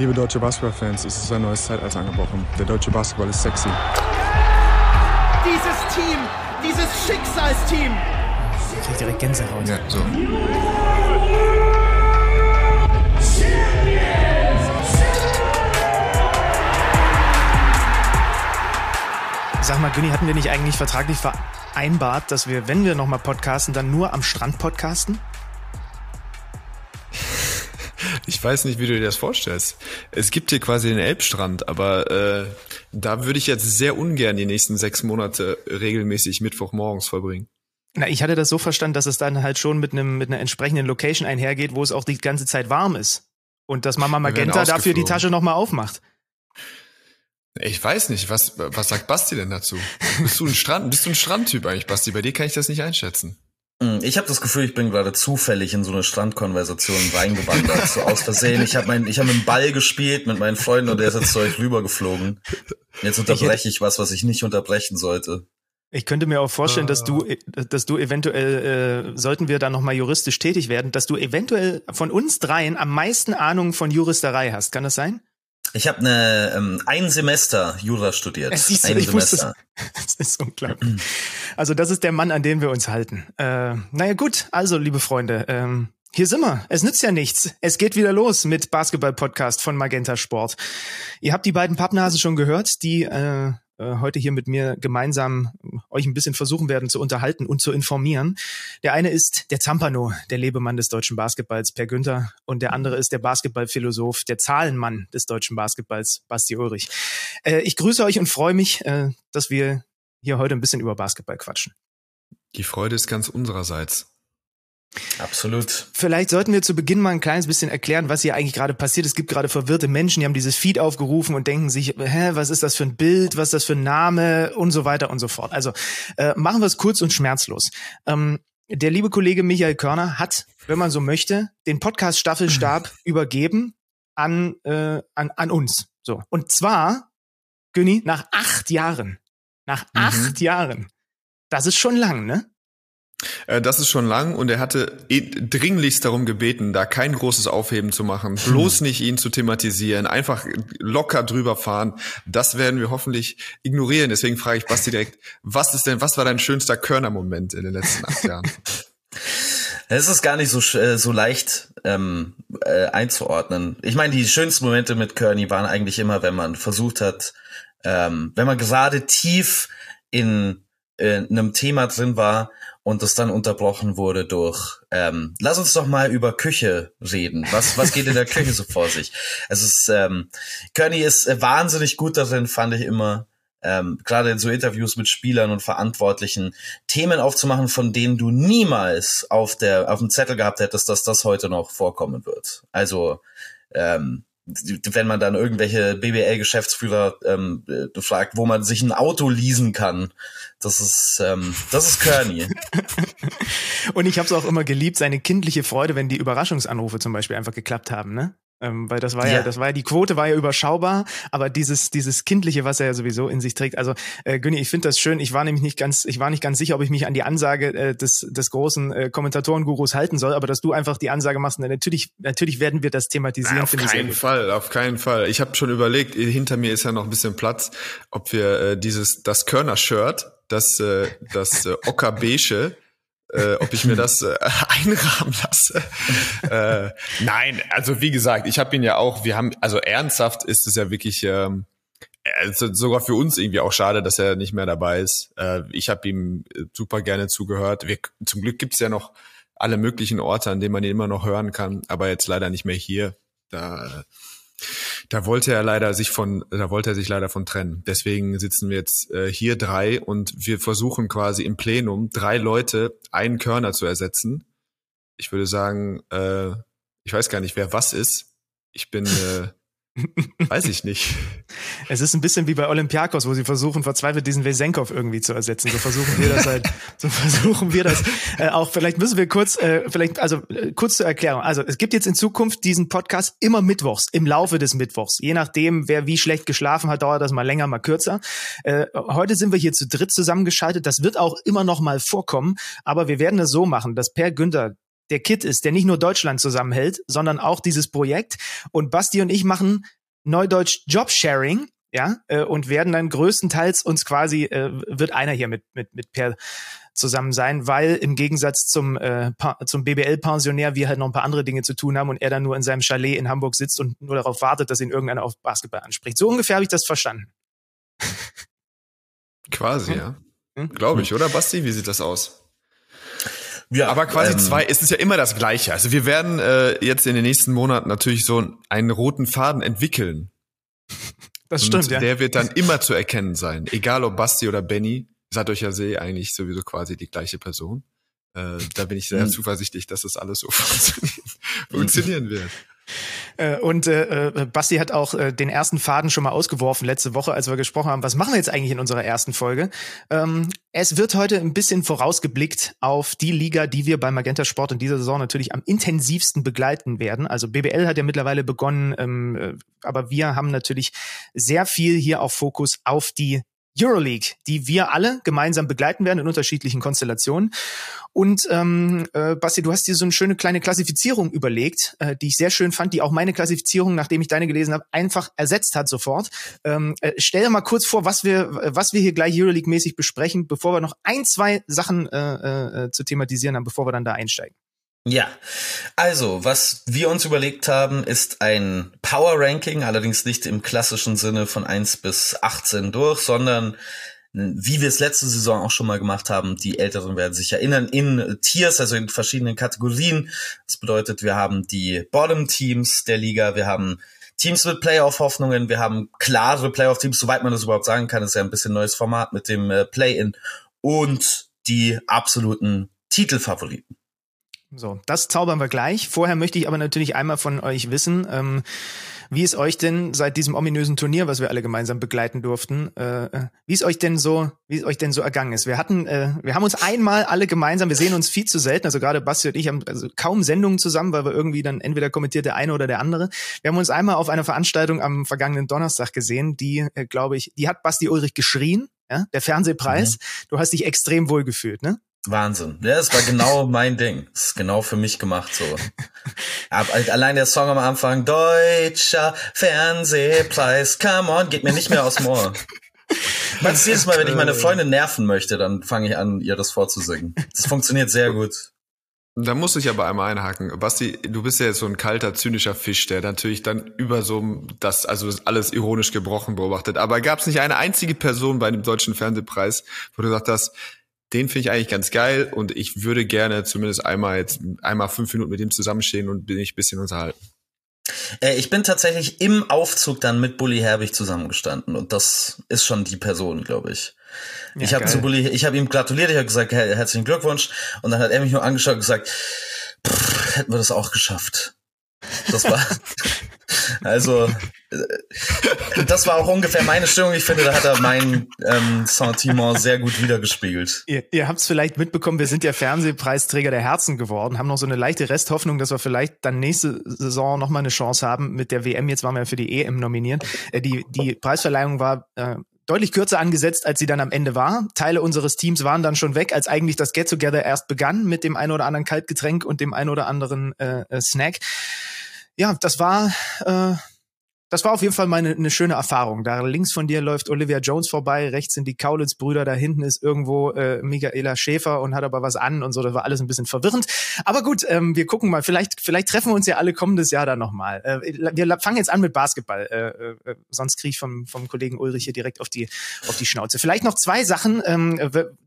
Liebe deutsche Basketballfans, es ist ein neues Zeitalter angebrochen. Der deutsche Basketball ist sexy. Dieses Team, dieses Schicksalsteam. Ich krieg direkt Gänsehaut. Ja, so. Sag mal, Günni, hatten wir nicht eigentlich vertraglich vereinbart, dass wir, wenn wir nochmal podcasten, dann nur am Strand podcasten? Ich weiß nicht, wie du dir das vorstellst. Es gibt hier quasi den Elbstrand, aber äh, da würde ich jetzt sehr ungern die nächsten sechs Monate regelmäßig Mittwochmorgens verbringen. Na, ich hatte das so verstanden, dass es dann halt schon mit einem mit einer entsprechenden Location einhergeht, wo es auch die ganze Zeit warm ist und dass Mama Magenta dafür die Tasche nochmal aufmacht. Ich weiß nicht, was was sagt Basti denn dazu? Bist du ein Strand bist du ein Strandtyp eigentlich, Basti? Bei dir kann ich das nicht einschätzen. Hm, ich habe das Gefühl, ich bin gerade zufällig in so eine Strandkonversation reingewandert, so aus Versehen. Ich habe mein, ich habe einen Ball gespielt mit meinen Freunden und der ist jetzt zu euch rübergeflogen. Jetzt unterbreche ich, ich was, was ich nicht unterbrechen sollte. Ich könnte mir auch vorstellen, dass du, dass du eventuell, äh, sollten wir da nochmal juristisch tätig werden, dass du eventuell von uns dreien am meisten Ahnung von Juristerei hast. Kann das sein? Ich habe eine ähm, ein Semester Jura studiert. Es ist, ein ich Semester. Das, das ist unglaublich. Also das ist der Mann, an den wir uns halten. Äh, naja gut, also liebe Freunde, ähm, hier sind wir. Es nützt ja nichts. Es geht wieder los mit Basketball-Podcast von Magenta Sport. Ihr habt die beiden Pappnase schon gehört, die äh, äh, heute hier mit mir gemeinsam euch ein bisschen versuchen werden zu unterhalten und zu informieren. Der eine ist der Zampano, der Lebemann des deutschen Basketballs, Per Günther, und der andere ist der Basketballphilosoph, der Zahlenmann des deutschen Basketballs, Basti Ulrich. Äh, ich grüße euch und freue mich, äh, dass wir hier heute ein bisschen über Basketball quatschen. Die Freude ist ganz unsererseits. Absolut. Vielleicht sollten wir zu Beginn mal ein kleines bisschen erklären, was hier eigentlich gerade passiert. Es gibt gerade verwirrte Menschen, die haben dieses Feed aufgerufen und denken sich, hä, was ist das für ein Bild, was ist das für ein Name und so weiter und so fort. Also äh, machen wir es kurz und schmerzlos. Ähm, der liebe Kollege Michael Körner hat, wenn man so möchte, den Podcast Staffelstab übergeben an, äh, an, an uns. So. Und zwar, Günni, nach acht Jahren. Nach mhm. acht Jahren. Das ist schon lang, ne? Äh, das ist schon lang und er hatte eh dringlichst darum gebeten, da kein großes Aufheben zu machen, bloß nicht ihn zu thematisieren, einfach locker drüber fahren. Das werden wir hoffentlich ignorieren. Deswegen frage ich Basti direkt, was ist denn, was war dein schönster Körner-Moment in den letzten acht Jahren? Es ist gar nicht so äh, so leicht ähm, äh, einzuordnen. Ich meine, die schönsten Momente mit Kearney waren eigentlich immer, wenn man versucht hat, ähm, wenn man gerade tief in äh, einem Thema drin war und das dann unterbrochen wurde durch ähm, lass uns doch mal über Küche reden. Was was geht in der Küche so vor sich? Es ist ähm, Kearney ist wahnsinnig gut darin, fand ich immer. Ähm, gerade in so Interviews mit Spielern und Verantwortlichen Themen aufzumachen, von denen du niemals auf der auf dem Zettel gehabt hättest, dass das heute noch vorkommen wird. Also ähm, wenn man dann irgendwelche BBL-Geschäftsführer ähm, äh, fragt, wo man sich ein Auto leasen kann, das ist ähm, das ist Kearney. Und ich habe es auch immer geliebt, seine kindliche Freude, wenn die Überraschungsanrufe zum Beispiel einfach geklappt haben, ne? Ähm, weil das war ja. ja. das war ja, die Quote war ja überschaubar, aber dieses, dieses Kindliche, was er ja sowieso in sich trägt. Also, äh, Günni, ich finde das schön. Ich war nämlich nicht ganz, ich war nicht ganz sicher, ob ich mich an die Ansage äh, des, des großen äh, Kommentatoren-Gurus halten soll, aber dass du einfach die Ansage machst, natürlich, natürlich werden wir das thematisieren. Na, auf keinen Fall, auf keinen Fall. Ich habe schon überlegt, hinter mir ist ja noch ein bisschen Platz, ob wir äh, dieses, das Körner-Shirt, das, äh, das äh, Ockerbeige, äh, ob ich mir das äh, einrahmen lasse. äh, nein, also wie gesagt, ich habe ihn ja auch, wir haben, also ernsthaft ist es ja wirklich ähm, also sogar für uns irgendwie auch schade, dass er nicht mehr dabei ist. Äh, ich habe ihm super gerne zugehört. Wir, zum Glück gibt's ja noch alle möglichen Orte, an denen man ihn immer noch hören kann, aber jetzt leider nicht mehr hier. Da da wollte er leider sich von, da wollte er sich leider von trennen. Deswegen sitzen wir jetzt äh, hier drei und wir versuchen quasi im Plenum drei Leute einen Körner zu ersetzen. Ich würde sagen, äh, ich weiß gar nicht, wer was ist. Ich bin äh, Weiß ich nicht. Es ist ein bisschen wie bei Olympiakos, wo sie versuchen, verzweifelt diesen Wesenkov irgendwie zu ersetzen. So versuchen wir das halt, so versuchen wir das äh, auch. Vielleicht müssen wir kurz, äh, vielleicht, also äh, kurz zur Erklärung. Also es gibt jetzt in Zukunft diesen Podcast immer mittwochs, im Laufe des Mittwochs. Je nachdem, wer wie schlecht geschlafen hat, dauert das mal länger, mal kürzer. Äh, heute sind wir hier zu dritt zusammengeschaltet. Das wird auch immer noch mal vorkommen, aber wir werden es so machen, dass Per Günther der Kit ist, der nicht nur Deutschland zusammenhält, sondern auch dieses Projekt. Und Basti und ich machen Neudeutsch Jobsharing ja, äh, und werden dann größtenteils uns quasi, äh, wird einer hier mit, mit, mit Per zusammen sein, weil im Gegensatz zum, äh, zum BBL-Pensionär wir halt noch ein paar andere Dinge zu tun haben und er dann nur in seinem Chalet in Hamburg sitzt und nur darauf wartet, dass ihn irgendeiner auf Basketball anspricht. So ungefähr habe ich das verstanden. Quasi, hm? ja. Hm? Glaube ich, oder Basti? Wie sieht das aus? Ja, aber quasi ähm, zwei, es ist ja immer das Gleiche. Also wir werden äh, jetzt in den nächsten Monaten natürlich so einen roten Faden entwickeln. Das stimmt, und ja. Der wird dann immer zu erkennen sein. Egal ob Basti oder Benny, seid euch ja See eigentlich sowieso quasi die gleiche Person. Äh, da bin ich sehr mhm. zuversichtlich, dass das alles so funktionieren wird. Äh, und äh, äh, Basti hat auch äh, den ersten Faden schon mal ausgeworfen letzte Woche, als wir gesprochen haben, was machen wir jetzt eigentlich in unserer ersten Folge? Ähm, es wird heute ein bisschen vorausgeblickt auf die Liga, die wir bei Magenta Sport in dieser Saison natürlich am intensivsten begleiten werden. Also BBL hat ja mittlerweile begonnen, ähm, äh, aber wir haben natürlich sehr viel hier auf Fokus auf die Euroleague, die wir alle gemeinsam begleiten werden in unterschiedlichen Konstellationen. Und ähm, äh, Basti, du hast dir so eine schöne kleine Klassifizierung überlegt, äh, die ich sehr schön fand, die auch meine Klassifizierung, nachdem ich deine gelesen habe, einfach ersetzt hat sofort. Ähm, äh, stell dir mal kurz vor, was wir, was wir hier gleich Euroleague-mäßig besprechen, bevor wir noch ein, zwei Sachen äh, äh, zu thematisieren haben, bevor wir dann da einsteigen. Ja, also was wir uns überlegt haben, ist ein Power Ranking, allerdings nicht im klassischen Sinne von 1 bis 18 durch, sondern wie wir es letzte Saison auch schon mal gemacht haben, die Älteren werden sich erinnern, in Tiers, also in verschiedenen Kategorien. Das bedeutet, wir haben die Bottom-Teams der Liga, wir haben Teams mit Playoff-Hoffnungen, wir haben klare Playoff-Teams, soweit man das überhaupt sagen kann, ist ja ein bisschen neues Format mit dem äh, Play-In und die absoluten Titelfavoriten. So, das zaubern wir gleich. Vorher möchte ich aber natürlich einmal von euch wissen, ähm, wie es euch denn seit diesem ominösen Turnier, was wir alle gemeinsam begleiten durften, äh, äh, wie es euch denn so, wie es euch denn so ergangen ist. Wir hatten, äh, wir haben uns einmal alle gemeinsam, wir sehen uns viel zu selten, also gerade Basti und ich haben also kaum Sendungen zusammen, weil wir irgendwie dann entweder kommentiert der eine oder der andere. Wir haben uns einmal auf einer Veranstaltung am vergangenen Donnerstag gesehen, die, äh, glaube ich, die hat Basti Ulrich geschrien, ja, der Fernsehpreis. Mhm. Du hast dich extrem wohl gefühlt, ne? Wahnsinn. Ja, es war genau mein Ding. Das ist genau für mich gemacht so. Allein der Song am Anfang, Deutscher Fernsehpreis, come on, geht mir nicht mehr aus dem Ohr. Meinst jedes Mal, wenn ich meine Freundin nerven möchte, dann fange ich an, ihr das vorzusingen. Das funktioniert sehr gut. Da muss ich aber einmal einhaken. Basti, du bist ja jetzt so ein kalter, zynischer Fisch, der natürlich dann über so das, also alles ironisch gebrochen beobachtet. Aber gab es nicht eine einzige Person bei dem Deutschen Fernsehpreis, wo du gesagt hast, den finde ich eigentlich ganz geil und ich würde gerne zumindest einmal jetzt einmal fünf Minuten mit ihm zusammenstehen und bin ich ein bisschen unterhalten. Äh, ich bin tatsächlich im Aufzug dann mit Bully Herbig zusammengestanden und das ist schon die Person, glaube ich. Ja, ich habe zu Bully, ich habe ihm gratuliert, ich habe gesagt, her herzlichen Glückwunsch und dann hat er mich nur angeschaut und gesagt, hätten wir das auch geschafft. Das war Also, äh, das war auch ungefähr meine Stimmung. Ich finde, da hat er mein ähm, Sentiment sehr gut wiedergespiegelt. Ihr, ihr habt es vielleicht mitbekommen, wir sind ja Fernsehpreisträger der Herzen geworden, haben noch so eine leichte Resthoffnung, dass wir vielleicht dann nächste Saison nochmal eine Chance haben mit der WM. Jetzt waren wir ja für die EM nominiert. Äh, die, die Preisverleihung war äh, deutlich kürzer angesetzt, als sie dann am Ende war. Teile unseres Teams waren dann schon weg, als eigentlich das Get-Together erst begann mit dem ein oder anderen Kaltgetränk und dem ein oder anderen äh, äh Snack ja, das war äh, das war auf jeden Fall mal eine, eine schöne Erfahrung. Da links von dir läuft Olivia Jones vorbei, rechts sind die Kaulitz-Brüder, da hinten ist irgendwo äh, Michaela Schäfer und hat aber was an und so. Das war alles ein bisschen verwirrend. Aber gut, ähm, wir gucken mal. Vielleicht, vielleicht treffen wir uns ja alle kommendes Jahr dann nochmal. Äh, wir fangen jetzt an mit Basketball. Äh, äh, sonst kriege ich vom, vom Kollegen Ulrich hier direkt auf die, auf die Schnauze. Vielleicht noch zwei Sachen, ähm,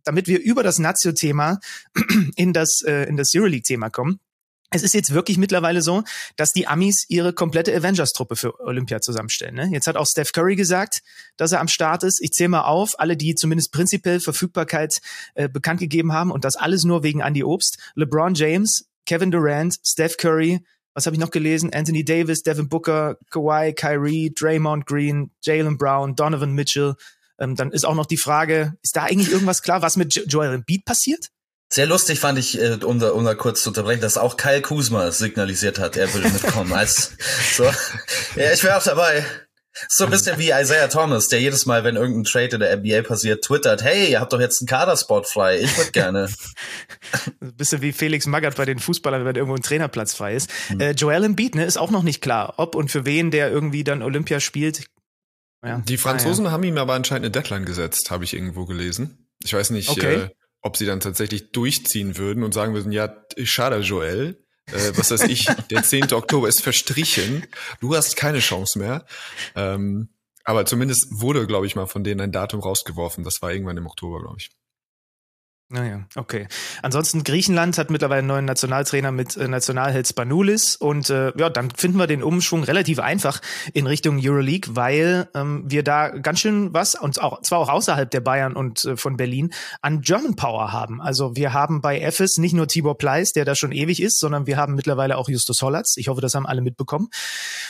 damit wir über das Nazio-Thema in das, äh, in das Euroleague-Thema kommen es ist jetzt wirklich mittlerweile so, dass die Amis ihre komplette Avengers-Truppe für Olympia zusammenstellen. Ne? Jetzt hat auch Steph Curry gesagt, dass er am Start ist. Ich zähle mal auf, alle, die zumindest prinzipiell Verfügbarkeit äh, bekannt gegeben haben und das alles nur wegen Andy Obst. LeBron James, Kevin Durant, Steph Curry, was habe ich noch gelesen? Anthony Davis, Devin Booker, Kawhi, Kyrie, Draymond Green, Jalen Brown, Donovan Mitchell. Ähm, dann ist auch noch die Frage, ist da eigentlich irgendwas klar, was mit jo Joel Embiid passiert? Sehr lustig fand ich, äh, um, da, um da kurz zu unterbrechen, dass auch Kyle Kuzma signalisiert hat, er würde mitkommen. als so, ja, ich wäre auch dabei. So ein bisschen wie Isaiah Thomas, der jedes Mal, wenn irgendein Trade in der NBA passiert, twittert, hey, ihr habt doch jetzt einen Kaderspot frei, ich würde gerne. ein bisschen wie Felix Magath bei den Fußballern, wenn irgendwo ein Trainerplatz frei ist. Mhm. Äh, Joel Embiid, ne, ist auch noch nicht klar, ob und für wen der irgendwie dann Olympia spielt. Ja. Die Franzosen ah, ja. haben ihm aber anscheinend eine Deadline gesetzt, habe ich irgendwo gelesen. Ich weiß nicht, okay. äh, ob sie dann tatsächlich durchziehen würden und sagen würden, ja, schade, Joel, äh, was weiß ich, der 10. Oktober ist verstrichen, du hast keine Chance mehr. Ähm, aber zumindest wurde, glaube ich, mal von denen ein Datum rausgeworfen. Das war irgendwann im Oktober, glaube ich. Naja, okay. Ansonsten Griechenland hat mittlerweile einen neuen Nationaltrainer mit äh, Nationalheld Spanoulis und äh, ja, dann finden wir den Umschwung relativ einfach in Richtung Euroleague, weil ähm, wir da ganz schön was und auch zwar auch außerhalb der Bayern und äh, von Berlin an German Power haben. Also wir haben bei EFES nicht nur Tibor Pleiss, der da schon ewig ist, sondern wir haben mittlerweile auch Justus Hollatz. Ich hoffe, das haben alle mitbekommen.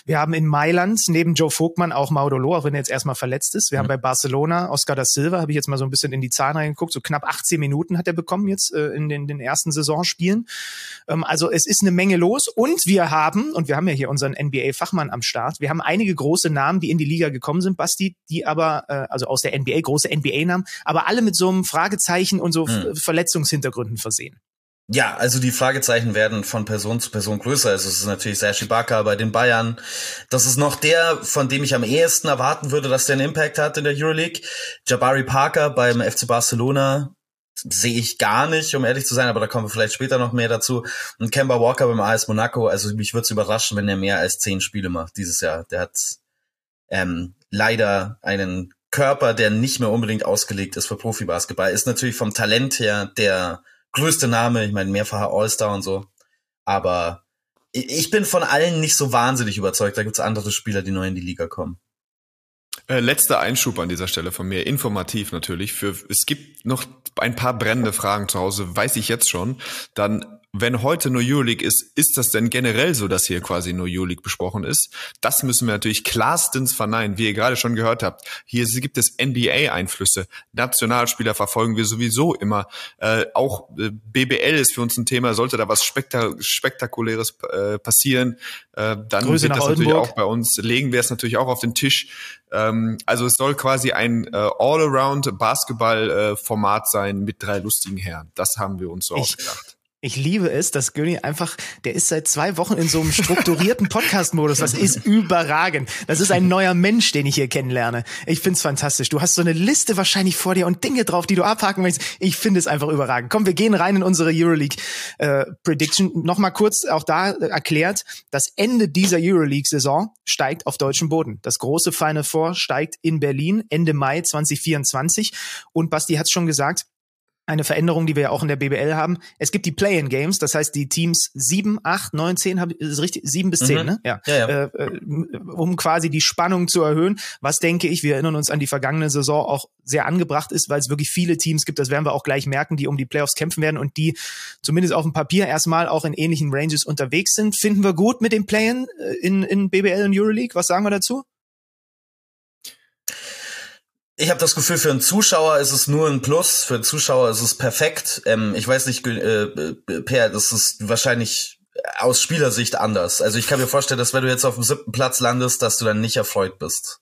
Wir haben in Mailand neben Joe Vogtmann auch Maudolo, auch wenn er jetzt erstmal verletzt ist. Wir mhm. haben bei Barcelona Oscar da Silva, habe ich jetzt mal so ein bisschen in die Zahlen reingeguckt, so knapp 18 Minuten Minuten hat er bekommen jetzt äh, in den, den ersten Saisonspielen. Ähm, also es ist eine Menge los und wir haben, und wir haben ja hier unseren NBA-Fachmann am Start, wir haben einige große Namen, die in die Liga gekommen sind, Basti, die aber, äh, also aus der NBA, große NBA-Namen, aber alle mit so einem Fragezeichen und so hm. Verletzungshintergründen versehen. Ja, also die Fragezeichen werden von Person zu Person größer. Also es ist natürlich Serge Ibaka bei den Bayern. Das ist noch der, von dem ich am ehesten erwarten würde, dass der einen Impact hat in der Euroleague. Jabari Parker beim FC Barcelona sehe ich gar nicht, um ehrlich zu sein, aber da kommen wir vielleicht später noch mehr dazu. Und Kemba Walker beim AS Monaco, also mich würde es überraschen, wenn er mehr als zehn Spiele macht dieses Jahr. Der hat ähm, leider einen Körper, der nicht mehr unbedingt ausgelegt ist für Profibasketball. Ist natürlich vom Talent her der größte Name, ich meine mehrfacher All-Star und so. Aber ich bin von allen nicht so wahnsinnig überzeugt. Da gibt's andere Spieler, die neu in die Liga kommen. Äh, letzter Einschub an dieser Stelle von mir, informativ natürlich. Für es gibt noch ein paar brennende Fragen zu Hause, weiß ich jetzt schon. Dann wenn heute nur Euroleague ist, ist das denn generell so, dass hier quasi nur Euroleague besprochen ist? Das müssen wir natürlich klarstens verneinen, wie ihr gerade schon gehört habt. Hier gibt es NBA-Einflüsse. Nationalspieler verfolgen wir sowieso immer. Äh, auch äh, BBL ist für uns ein Thema. Sollte da was Spektak Spektakuläres äh, passieren, äh, dann Grüße wird das Oldenburg. natürlich auch bei uns. Legen wir es natürlich auch auf den Tisch. Ähm, also es soll quasi ein äh, All-Around Basketball-Format äh, sein mit drei lustigen Herren. Das haben wir uns so ausgedacht. Ich liebe es, dass Göni einfach, der ist seit zwei Wochen in so einem strukturierten Podcast-Modus. Das ist überragend. Das ist ein neuer Mensch, den ich hier kennenlerne. Ich find's fantastisch. Du hast so eine Liste wahrscheinlich vor dir und Dinge drauf, die du abhaken willst. Ich finde es einfach überragend. Komm, wir gehen rein in unsere Euroleague äh, Prediction. Nochmal kurz auch da erklärt, das Ende dieser Euroleague-Saison steigt auf deutschem Boden. Das große Final Four steigt in Berlin Ende Mai 2024. Und Basti hat's schon gesagt, eine Veränderung, die wir ja auch in der BBL haben. Es gibt die Play-in-Games, das heißt die Teams sieben, acht, neun, zehn, hab, ist richtig, sieben bis zehn, mhm. ne? Ja. ja, ja. Äh, äh, um quasi die Spannung zu erhöhen. Was denke ich, wir erinnern uns an die vergangene Saison auch sehr angebracht ist, weil es wirklich viele Teams gibt, das werden wir auch gleich merken, die um die Playoffs kämpfen werden und die zumindest auf dem Papier erstmal auch in ähnlichen Ranges unterwegs sind. Finden wir gut mit dem Play-in äh, in, in BBL und Euroleague? Was sagen wir dazu? Ich habe das Gefühl, für einen Zuschauer ist es nur ein Plus, für einen Zuschauer ist es perfekt. Ähm, ich weiß nicht, äh, Per, das ist wahrscheinlich aus Spielersicht anders. Also ich kann mir vorstellen, dass wenn du jetzt auf dem siebten Platz landest, dass du dann nicht erfreut bist.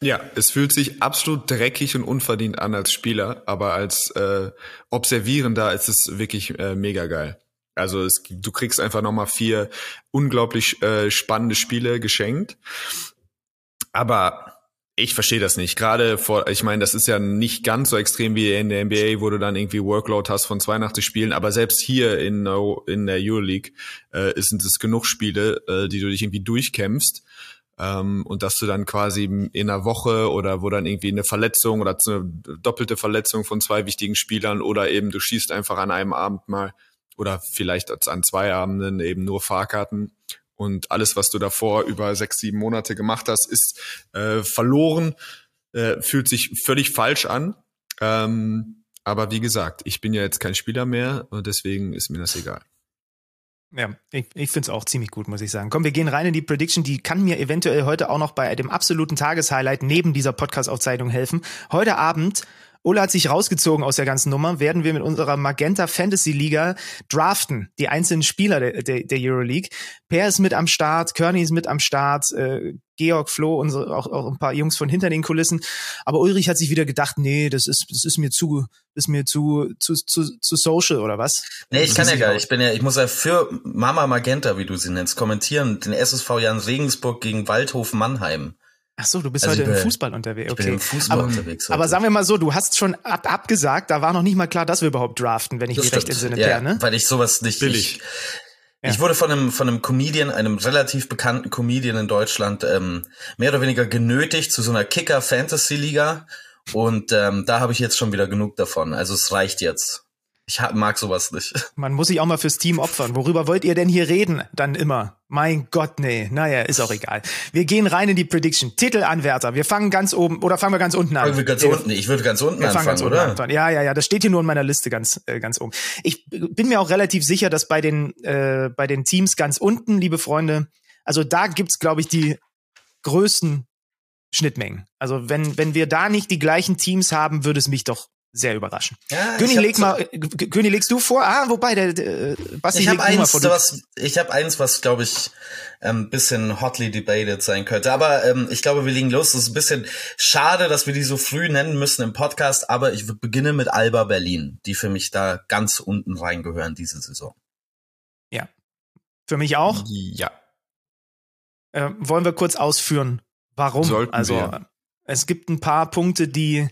Ja, es fühlt sich absolut dreckig und unverdient an als Spieler, aber als äh, Observierender ist es wirklich äh, mega geil. Also es, du kriegst einfach nochmal vier unglaublich äh, spannende Spiele geschenkt. Aber ich verstehe das nicht. Gerade vor, ich meine, das ist ja nicht ganz so extrem wie in der NBA, wo du dann irgendwie Workload hast von 82 Spielen, aber selbst hier in, in der Euroleague äh, sind es genug Spiele, äh, die du dich irgendwie durchkämpfst. Ähm, und dass du dann quasi in einer Woche oder wo dann irgendwie eine Verletzung oder eine doppelte Verletzung von zwei wichtigen Spielern oder eben du schießt einfach an einem Abend mal oder vielleicht an zwei Abenden eben nur Fahrkarten und alles, was du davor über sechs, sieben Monate gemacht hast, ist äh, verloren, äh, fühlt sich völlig falsch an. Ähm, aber wie gesagt, ich bin ja jetzt kein Spieler mehr und deswegen ist mir das egal. Ja, ich, ich finde es auch ziemlich gut, muss ich sagen. Komm, wir gehen rein in die Prediction. Die kann mir eventuell heute auch noch bei dem absoluten Tageshighlight neben dieser Podcast-Aufzeichnung helfen. Heute Abend Ole hat sich rausgezogen aus der ganzen Nummer, werden wir mit unserer Magenta Fantasy Liga draften, die einzelnen Spieler der, der, der Euroleague. Per ist mit am Start, Kearney ist mit am Start, äh, Georg, Flo, unsere, auch, auch ein paar Jungs von hinter den Kulissen. Aber Ulrich hat sich wieder gedacht, nee, das ist, das ist mir zu, ist mir zu, zu, zu, zu social oder was? Nee, ich kann ja gar nicht. Ich bin ja, ich muss ja für Mama Magenta, wie du sie nennst, kommentieren, den SSV Jan Regensburg gegen Waldhof Mannheim. Ach so, du bist also heute im Fußball unterwegs. Okay. Ich bin im Fußball aber, unterwegs. Heute. Aber sagen wir mal so, du hast schon ab, abgesagt, da war noch nicht mal klar, dass wir überhaupt draften, wenn ich Das mich recht stimmt. entsinne, ja, Per, ne? Weil ich sowas nicht. Billig. Ich, Ja. ich wurde von einem von einem Comedian, einem relativ bekannten Comedian in Deutschland, ähm, mehr oder weniger genötigt zu so einer Kicker Fantasy Liga und ähm, da habe ich jetzt schon wieder genug davon. Also es reicht jetzt. Ich mag sowas nicht. Man muss sich auch mal fürs Team opfern. Worüber wollt ihr denn hier reden? Dann immer. Mein Gott, nee. Naja, ist auch egal. Wir gehen rein in die Prediction. Titelanwärter. Wir fangen ganz oben, oder fangen wir ganz unten an? Fangen wir ganz unten. Ich würde ganz unten Wir fangen anfangen, ganz unten oder? an. Ja, ja, ja, das steht hier nur in meiner Liste ganz, äh, ganz oben. Ich bin mir auch relativ sicher, dass bei den, äh, bei den Teams ganz unten, liebe Freunde, also da gibt's, glaube ich, die größten Schnittmengen. Also wenn, wenn wir da nicht die gleichen Teams haben, würde es mich doch sehr überraschen. Ja, hab leg so- mal, äh, G- König, legst du vor? Ah, wobei, der, der äh, Basti Ich mal eins, vor. Was ich habe eins, was glaube ich ein bisschen hotly debated sein könnte. Aber ähm, ich glaube, wir legen los. Es ist ein bisschen schade, dass wir die so früh nennen müssen im Podcast. Aber ich beginne mit Alba Berlin, die für mich da ganz unten reingehören diese Saison. Für mich auch. Ja. Äh, wollen wir kurz ausführen, warum? Sollten also wir. es gibt ein paar Punkte, die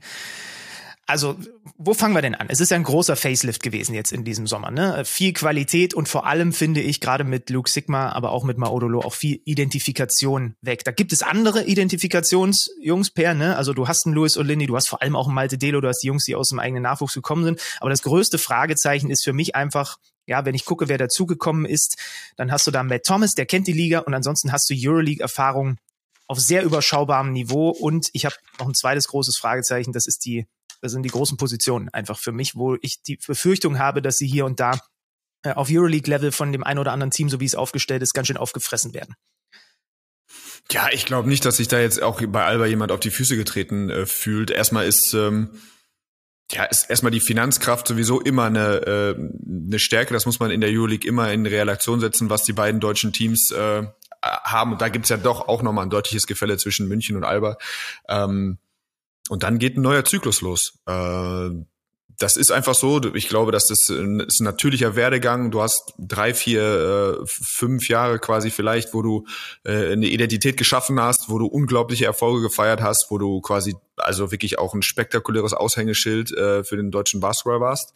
also, wo fangen wir denn an? Es ist ja ein großer Facelift gewesen jetzt in diesem Sommer, ne? Viel Qualität und vor allem finde ich gerade mit Luke Sigma, aber auch mit Maodolo auch viel Identifikation weg. Da gibt es andere Identifikationsjungs per, ne? Also du hast einen Louis Olini, du hast vor allem auch einen Malte Delo, du hast die Jungs, die aus dem eigenen Nachwuchs gekommen sind. Aber das größte Fragezeichen ist für mich einfach, ja, wenn ich gucke, wer dazugekommen ist, dann hast du da Matt Thomas, der kennt die Liga und ansonsten hast du Euroleague-Erfahrung auf sehr überschaubarem Niveau und ich habe noch ein zweites großes Fragezeichen, das ist die, das sind die großen Positionen einfach für mich, wo ich die Befürchtung habe, dass sie hier und da äh, auf Euroleague-Level von dem einen oder anderen Team, so wie es aufgestellt ist, ganz schön aufgefressen werden. Ja, ich glaube nicht, dass sich da jetzt auch bei Alba jemand auf die Füße getreten äh, fühlt. Erstmal ist ähm, ja ist erstmal die Finanzkraft sowieso immer eine, äh, eine Stärke. Das muss man in der Euroleague immer in Relation setzen, was die beiden deutschen Teams äh, haben. Und da gibt's ja doch auch nochmal ein deutliches Gefälle zwischen München und Alba. Ähm, und dann geht ein neuer Zyklus los. Äh, das ist einfach so. Ich glaube, dass das ist ein natürlicher Werdegang. Du hast drei, vier, äh, fünf Jahre quasi vielleicht, wo du äh, eine Identität geschaffen hast, wo du unglaubliche Erfolge gefeiert hast, wo du quasi also wirklich auch ein spektakuläres Aushängeschild äh, für den deutschen Basketball warst.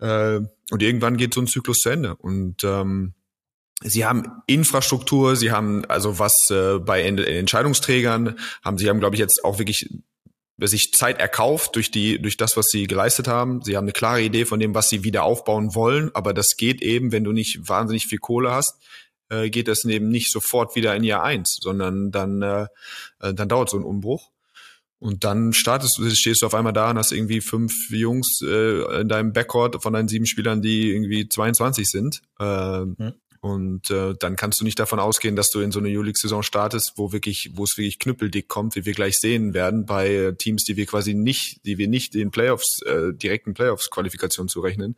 Äh, und irgendwann geht so ein Zyklus zu Ende. Und ähm, Sie haben Infrastruktur, sie haben also was äh, bei Ent Entscheidungsträgern haben sie haben glaube ich jetzt auch wirklich sich Zeit erkauft durch die durch das was sie geleistet haben. Sie haben eine klare Idee von dem was sie wieder aufbauen wollen, aber das geht eben, wenn du nicht wahnsinnig viel Kohle hast, äh, geht das eben nicht sofort wieder in Jahr eins, sondern dann äh, äh, dann dauert so ein Umbruch. Und dann startest du, stehst du auf einmal da und hast irgendwie fünf Jungs äh, in deinem Backcourt von deinen sieben Spielern, die irgendwie 22 sind. Äh, Hm. Und äh, dann kannst du nicht davon ausgehen, dass du in so eine Euroleague-Saison startest, wo wirklich, wo es wirklich knüppeldick kommt, wie wir gleich sehen werden, bei äh, Teams, die wir quasi nicht, die wir nicht den Playoffs, äh, direkten Playoffs-Qualifikation zurechnen.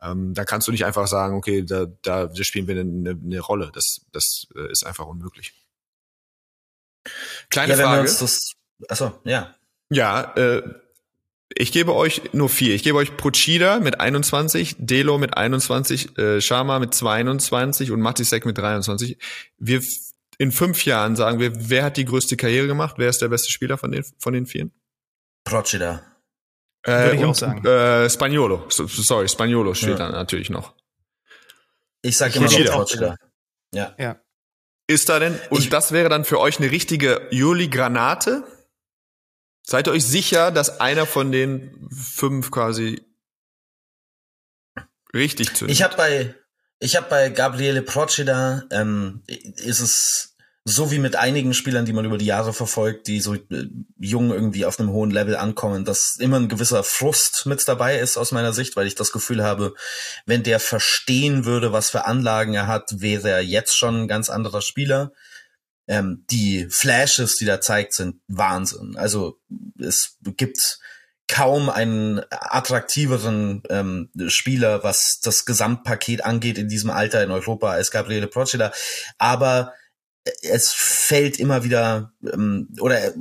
Ähm, da kannst du nicht einfach sagen, okay, da, da, spielen wir eine, eine Rolle. Das, das äh, ist einfach unmöglich. Kleine ja, Frage. achso, ja. Ja, äh, ich gebe euch nur vier. Ich gebe euch Procida mit 21, Delo mit 21, äh, Sharma mit 22 und Matisek mit 23. Wir in fünf Jahren sagen wir, wer hat die größte Karriere gemacht? Wer ist der beste Spieler von den von den vieren? Procida. Äh, Würde ich auch und, sagen. Äh, Spagnolo. So, so- sorry, Spagnolo steht Ja. da natürlich noch. Ich sag Ich immer noch auch Procida. Ja. Ja. Ist da denn? Und Ich- das wäre dann für euch eine richtige Juli-Granate? Seid ihr euch sicher, dass einer von den fünf quasi richtig zündet? Ich habe bei ich habe bei Gabriele Procida ähm, ist es so wie mit einigen Spielern, die man über die Jahre verfolgt, die so äh, jung irgendwie auf einem hohen Level ankommen, dass immer ein gewisser Frust mit dabei ist aus meiner Sicht, weil ich das Gefühl habe, wenn der verstehen würde, was für Anlagen er hat, wäre er jetzt schon ein ganz anderer Spieler. Ähm, die Flashes, die da zeigt, sind Wahnsinn. Also es gibt kaum einen attraktiveren ähm, Spieler, was das Gesamtpaket angeht in diesem Alter in Europa als Gabriele Procida. Aber es fällt immer wieder ähm, oder äh,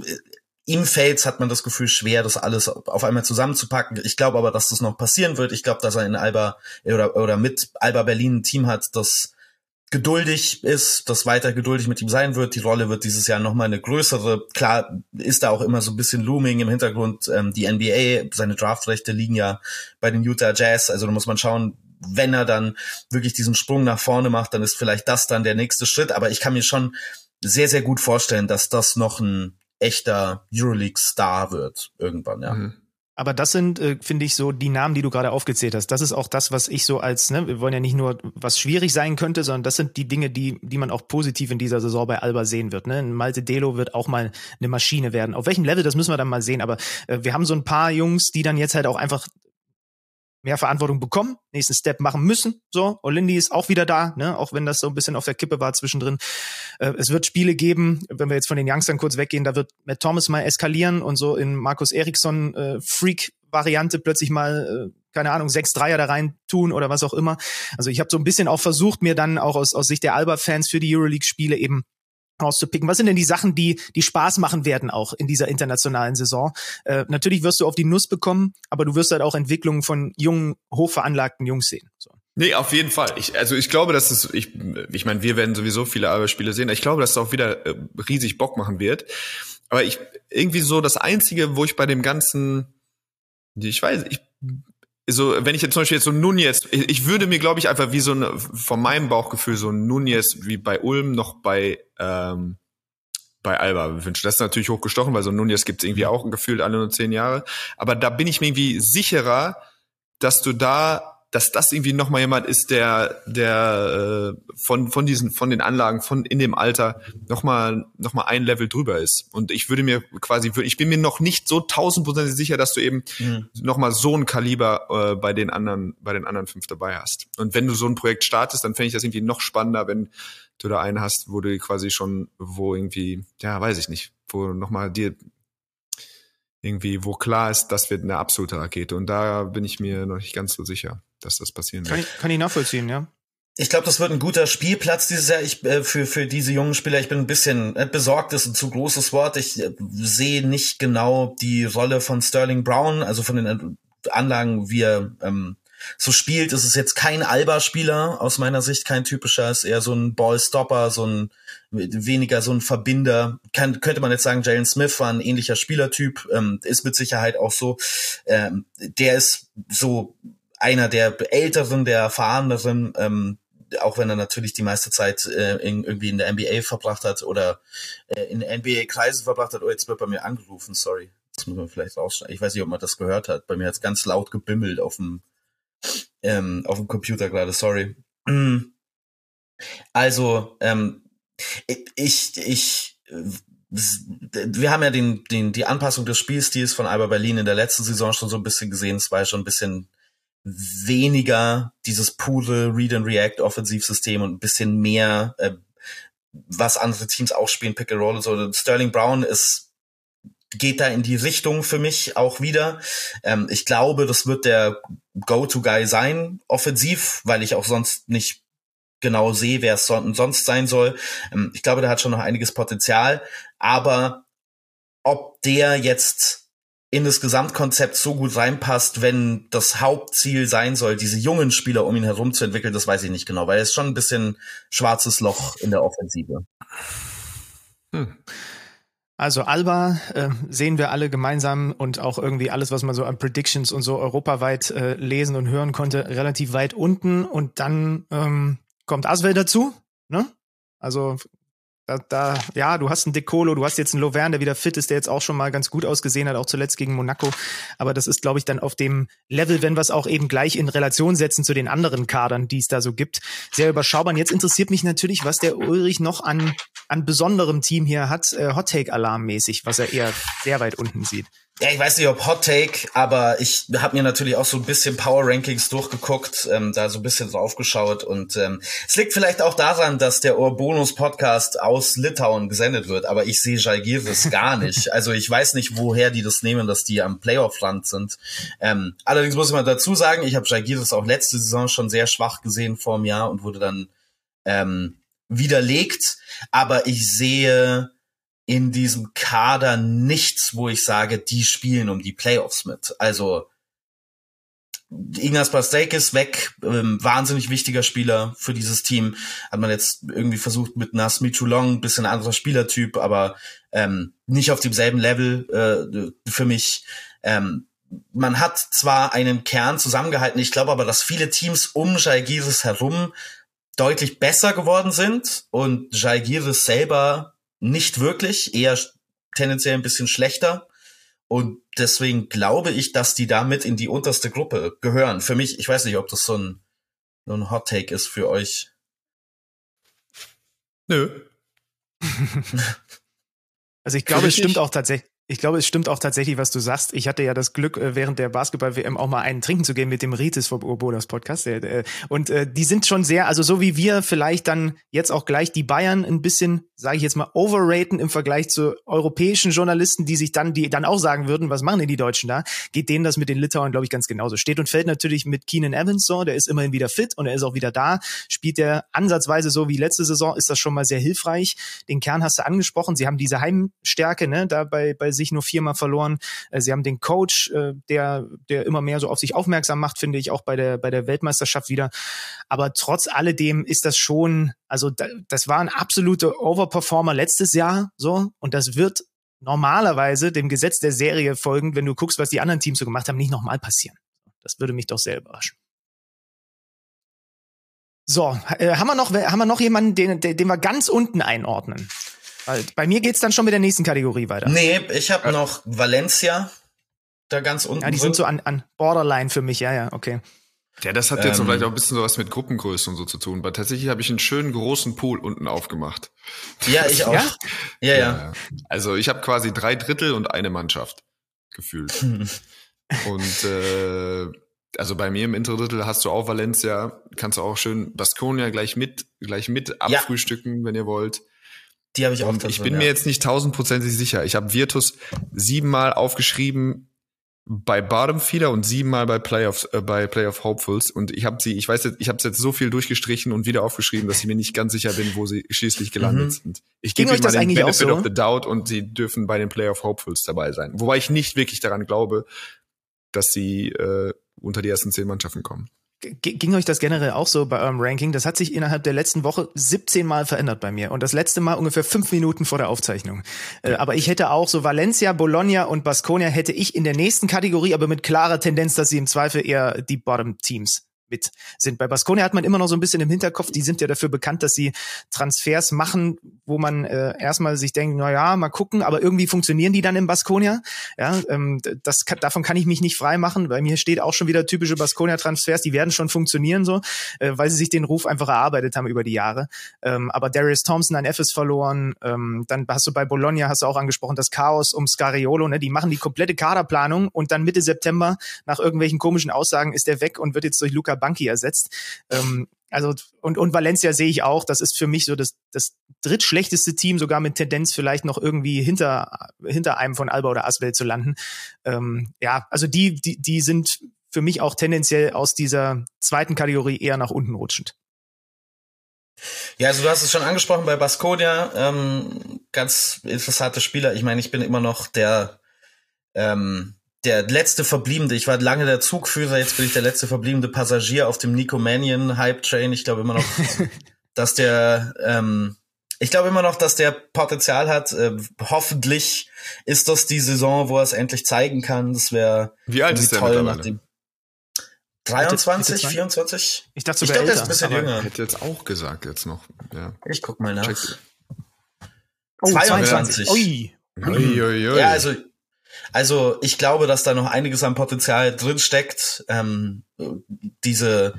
ihm fällt's, hat man das Gefühl, schwer, das alles auf einmal zusammenzupacken. Ich glaube aber, dass das noch passieren wird. Ich glaube, dass er in Alba oder, oder mit Alba Berlin ein Team hat, das geduldig ist, das weiter geduldig mit ihm sein wird. Die Rolle wird dieses Jahr nochmal eine größere. Klar ist da auch immer so ein bisschen Looming im Hintergrund. Ähm, die NBA, seine Draftrechte liegen ja bei den Utah Jazz. Also da muss man schauen, wenn er dann wirklich diesen Sprung nach vorne macht, dann ist vielleicht das dann der nächste Schritt. Aber ich kann mir schon sehr, sehr gut vorstellen, dass das noch ein echter Euroleague-Star wird irgendwann, ja. Mhm. Aber das sind, äh, finde ich, so die Namen, die du gerade aufgezählt hast. Das ist auch das, was ich so als, ne, wir wollen ja nicht nur, was schwierig sein könnte, sondern das sind die Dinge, die, die man auch positiv in dieser Saison bei Alba sehen wird. Ne? Malte Delo wird auch mal eine Maschine werden. Auf welchem Level, das müssen wir dann mal sehen. Aber äh, wir haben so ein paar Jungs, die dann jetzt halt auch einfach mehr Verantwortung bekommen, nächsten Step machen müssen. So, Olindi ist auch wieder da, ne? auch wenn das so ein bisschen auf der Kippe war zwischendrin. Äh, es wird Spiele geben, wenn wir jetzt von den Youngstern kurz weggehen, da wird Matt Thomas mal eskalieren und so in Markus Eriksson äh, Freak-Variante plötzlich mal, äh, keine Ahnung, sechs Dreier da rein tun oder was auch immer. Also ich habe so ein bisschen auch versucht, mir dann auch aus, aus Sicht der Alba-Fans für die Euroleague-Spiele eben rauszupicken. Was sind denn die Sachen, die, die Spaß machen werden auch in dieser internationalen Saison? Äh, natürlich wirst du auf die Nuss bekommen, aber du wirst halt auch Entwicklungen von jungen, hochveranlagten Jungs sehen. So. Nee, auf jeden Fall. Ich, also ich glaube, dass es, ich, ich meine, wir werden sowieso viele Alba-Spiele sehen. Ich glaube, dass es auch wieder äh, riesig Bock machen wird. Aber ich, irgendwie so das Einzige, wo ich bei dem ganzen, ich weiß, ich so, wenn ich jetzt zum Beispiel jetzt so Nunez, ich, ich würde mir, glaube ich, einfach wie so ein, von meinem Bauchgefühl so ein Nunez wie bei Ulm noch bei, ähm, bei Alba wünschen. Das ist natürlich hochgestochen, weil so ein Nunez gibt es irgendwie auch gefühlt alle nur zehn Jahre. Aber da bin ich mir irgendwie sicherer, dass du da dass das irgendwie noch mal jemand ist, der der äh, von von diesen von den Anlagen von in dem Alter noch mal noch mal ein Level drüber ist. Und ich würde mir quasi ich bin mir noch nicht so tausendprozentig sicher, dass du eben mhm. noch mal so ein Kaliber äh, bei den anderen bei den anderen fünf dabei hast. Und wenn du so ein Projekt startest, dann fände ich das irgendwie noch spannender, wenn du da einen hast, wo du quasi schon wo irgendwie ja weiß ich nicht, wo noch mal dir irgendwie, wo klar ist, das wird eine absolute Rakete. Und da bin ich mir noch nicht ganz so sicher dass das passieren wird. Kann ich, kann ich nachvollziehen, ja. Ich glaube, das wird ein guter Spielplatz dieses Jahr ich, äh, für, für diese jungen Spieler. Ich bin ein bisschen äh, besorgt, ist ein zu großes Wort. Ich äh, sehe nicht genau die Rolle von Sterling Brown, also von den äh, Anlagen, wie er ähm, so spielt. Es ist jetzt kein Alba-Spieler aus meiner Sicht, kein typischer, ist eher so ein Ballstopper, so ein weniger so ein Verbinder. Kann, könnte man jetzt sagen, Jalen Smith war ein ähnlicher Spielertyp, ähm, ist mit Sicherheit auch so. Ähm, der ist so einer der älteren, der erfahreneren, ähm, auch wenn er natürlich die meiste Zeit äh, in, irgendwie in der NBA verbracht hat oder äh, in NBA-Kreisen verbracht hat. Oh, jetzt wird bei mir angerufen, sorry. Das muss man vielleicht rausschneiden. Ich weiß nicht, ob man das gehört hat. Bei mir hat es ganz laut gebimmelt auf dem, ähm, auf dem Computer gerade, sorry. Also, ähm, ich, ich, wir haben ja den, den, die Anpassung des Spielstils von Alba Berlin in der letzten Saison schon so ein bisschen gesehen. Es war schon ein bisschen weniger dieses pure Read and React Offensivsystem und ein bisschen mehr, äh, was andere Teams auch spielen, Pick and Roll und so. Sterling Brown ist geht da in die Richtung für mich auch wieder. Ähm, ich glaube, das wird der Go-to-Guy sein, offensiv, weil ich auch sonst nicht genau sehe, wer es sonst sein soll. Ähm, ich glaube, der hat schon noch einiges Potenzial, aber ob der jetzt in das Gesamtkonzept so gut reinpasst, wenn das Hauptziel sein soll, diese jungen Spieler um ihn herum zu entwickeln, das weiß ich nicht genau, weil er ist schon ein bisschen schwarzes Loch in der Offensive. Hm. Also Alba äh, sehen wir alle gemeinsam und auch irgendwie alles, was man so an Predictions und so europaweit äh, lesen und hören konnte, relativ weit unten. Und dann ähm, kommt Aswell dazu. Ne? Also da, da, ja, du hast einen Decolo, du hast jetzt einen Lovern, der wieder fit ist, der jetzt auch schon mal ganz gut ausgesehen hat, auch zuletzt gegen Monaco. Aber das ist, glaube ich, dann auf dem Level, wenn wir es auch eben gleich in Relation setzen zu den anderen Kadern, die es da so gibt, sehr überschaubar. Und jetzt interessiert mich natürlich, was der Ulrich noch an, an besonderem Team hier hat, äh, Hot Take Alarm mäßig, was er eher sehr weit unten sieht. Ja, ich weiß nicht, ob Hot Take, aber ich habe mir natürlich auch so ein bisschen Power Rankings durchgeguckt, ähm, da so ein bisschen drauf geschaut und ähm, es liegt vielleicht auch daran, dass der Urbonus Podcast aus Litauen gesendet wird, aber ich sehe Jalgiris gar nicht. Also ich weiß nicht, woher die das nehmen, dass die am Playoff-Rand sind. Ähm, allerdings muss ich mal dazu sagen, ich habe Jalgiris auch letzte Saison schon sehr schwach gesehen vor einem Jahr und wurde dann ähm, widerlegt. Aber ich sehe in diesem Kader nichts, wo ich sage, die spielen um die Playoffs mit. Also Ignas Pastekis weg, ähm, wahnsinnig wichtiger Spieler für dieses Team. Hat man jetzt irgendwie versucht mit Nas Michulong, bisschen anderer Spielertyp, aber ähm, nicht auf demselben Level äh, für mich. Ähm, man hat zwar einen Kern zusammengehalten, ich glaube aber, dass viele Teams um Jalgiris herum deutlich besser geworden sind und Jalgiris selber nicht wirklich, eher tendenziell ein bisschen schlechter. Und deswegen glaube ich, dass die damit in die unterste Gruppe gehören. Für mich, ich weiß nicht, ob das so ein, so ein Hot Take ist für euch. Nö. also ich glaube, es stimmt auch tatsächlich. Ich glaube, es stimmt auch tatsächlich, was du sagst. Ich hatte ja das Glück, äh, während der Basketball-WM auch mal einen trinken zu gehen mit dem Ritis vom Urbodas Podcast. Und äh, die sind schon sehr, also so wie wir vielleicht dann jetzt auch gleich die Bayern ein bisschen, sage ich jetzt mal, overraten im Vergleich zu europäischen Journalisten, die sich dann, die dann auch sagen würden, was machen denn die Deutschen da? Geht denen das mit den Litauern, glaube ich, ganz genauso. Steht und fällt natürlich mit Keenan Evans so, der ist immerhin wieder fit und er ist auch wieder da. Spielt der ansatzweise so wie letzte Saison, ist das schon mal sehr hilfreich. Den Kern hast du angesprochen. Sie haben diese Heimstärke, ne, da bei, bei sich nur viermal verloren. Äh, sie haben den Coach, äh, der, der immer mehr so auf sich aufmerksam macht, finde ich, auch bei der, bei der Weltmeisterschaft wieder. Aber trotz alledem ist das schon, also das war ein absoluter Overperformer letztes Jahr, so. Und das wird normalerweise dem Gesetz der Serie folgend, wenn du guckst, was die anderen Teams so gemacht haben, nicht nochmal passieren. Das würde mich doch sehr überraschen. So, äh, haben wir noch, haben wir noch jemanden, den, den wir ganz unten einordnen? Bei mir geht's dann schon mit der nächsten Kategorie weiter. Nee, ich habe äh. noch Valencia da ganz unten. Ja, die sind so an, an Borderline für mich, ja, ja, okay. Ja, das hat jetzt ähm, vielleicht auch ein bisschen sowas mit Gruppengröße und so zu tun, weil tatsächlich habe ich einen schönen großen Pool unten aufgemacht. Ja, ich auch. Ja, ja. ja. Also ich habe quasi drei Drittel und eine Mannschaft gefühlt. und äh, also bei mir im Interdrittel hast du auch Valencia, kannst du auch schön Baskonia gleich mit, gleich mit abfrühstücken, ja. wenn ihr wollt. Die habe ich auch. ich bin ja. mir jetzt nicht tausendprozentig sicher. Ich habe Virtus siebenmal aufgeschrieben bei Bottom Feeder und siebenmal bei Playoffs, äh, bei Playoff Hopefuls und ich habe sie, ich weiß jetzt, ich habe jetzt so viel durchgestrichen und wieder aufgeschrieben, dass ich mir nicht ganz sicher bin, wo sie schließlich gelandet mhm. sind. Ich gebe euch mal den Benefit so? of the Doubt und sie dürfen bei den Playoff Hopefuls dabei sein. Wobei ich nicht wirklich daran glaube, dass sie äh, unter die ersten zehn Mannschaften kommen. Ging euch das generell auch so bei eurem Ranking? Das hat sich innerhalb der letzten Woche 17 Mal verändert bei mir und das letzte Mal ungefähr fünf Minuten vor der Aufzeichnung. Äh, aber ich hätte auch so Valencia, Bologna und Basconia hätte ich in der nächsten Kategorie, aber mit klarer Tendenz, dass sie im Zweifel eher die Bottom Teams mit sind. Bei Baskonia hat man immer noch so ein bisschen im Hinterkopf, die sind ja dafür bekannt, dass sie Transfers machen, wo man äh, erstmal sich denkt, na ja, mal gucken, aber irgendwie funktionieren die dann im Baskonia. Ja, ähm, das davon kann ich mich nicht frei machen. Bei mir steht auch schon wieder typische Baskonia Transfers, die werden schon funktionieren so, äh, weil sie sich den Ruf einfach erarbeitet haben über die Jahre. Ähm, aber Darius Thompson an FS verloren, ähm, dann hast du bei Bologna hast du auch angesprochen das Chaos um Scariolo, ne, die machen die komplette Kaderplanung und dann Mitte September nach irgendwelchen komischen Aussagen ist der weg und wird jetzt durch Luca Banki ersetzt. Ähm, also und, und Valencia sehe ich auch, das ist für mich so das, das drittschlechteste Team, sogar mit Tendenz vielleicht noch irgendwie hinter, hinter einem von Alba oder Aswell zu landen. Ähm, ja, also die, die, die sind für mich auch tendenziell aus dieser zweiten Kategorie eher nach unten rutschend. Ja, also du hast es schon angesprochen bei Baskonia, ähm, ganz interessante Spieler. Ich meine, ich bin immer noch der ähm, der letzte verbliebene, ich war lange der Zugführer, jetzt bin ich der letzte verbliebene Passagier auf dem Nico Manion Hype Train. Ich glaube immer noch, dass der, ähm, ich glaube immer noch, dass der Potenzial hat. Äh, hoffentlich ist das die Saison, wo er es endlich zeigen kann. Das wäre wie alt ist der toll nach dem 23, 24? Ich dachte, ich glaube, der ist ein bisschen jünger. Hätte jetzt auch gesagt jetzt noch. Ja. Ich guck mal nach. Check. Oh, 22. Ui. Ui, ui, ui. Ja, also also ich glaube, dass da noch einiges an Potenzial drin steckt. Ähm, diese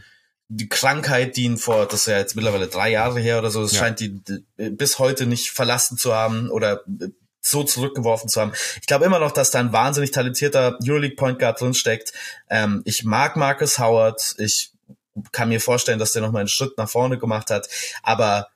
die Krankheit, die ihn vor, das ist ja jetzt mittlerweile drei Jahre her oder so, das ja. scheint die, die bis heute nicht verlassen zu haben oder so zurückgeworfen zu haben. Ich glaube immer noch, dass da ein wahnsinnig talentierter Euroleague Point Guard drin steckt. Ähm, ich mag Marcus Howard. Ich kann mir vorstellen, dass der noch mal einen Schritt nach vorne gemacht hat. Aber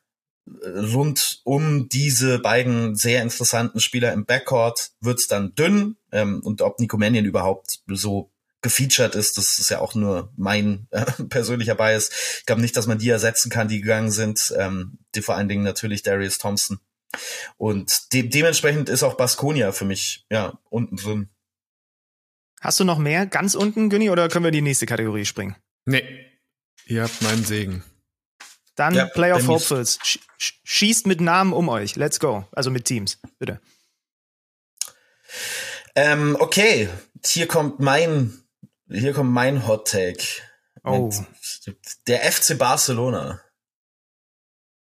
rund um diese beiden sehr interessanten Spieler im Backcourt wird's dann dünn. Ähm, und ob Nico Mannion überhaupt so gefeatured ist, das ist ja auch nur mein äh, persönlicher Bias. Ich glaube nicht, dass man die ersetzen kann, die gegangen sind. Ähm, die vor allen Dingen natürlich Darius Thompson. Und de dementsprechend ist auch Baskonia für mich ja unten drin. Hast du noch mehr ganz unten, Günni, oder können wir in die nächste Kategorie springen? Nee, ihr habt meinen Segen. Dann ja, Playoff Hopefuls. Sch schießt mit Namen um euch. Let's go. Also mit Teams, bitte. Ähm, okay, hier kommt mein, hier kommt mein Hot Take. Oh. Der FC Barcelona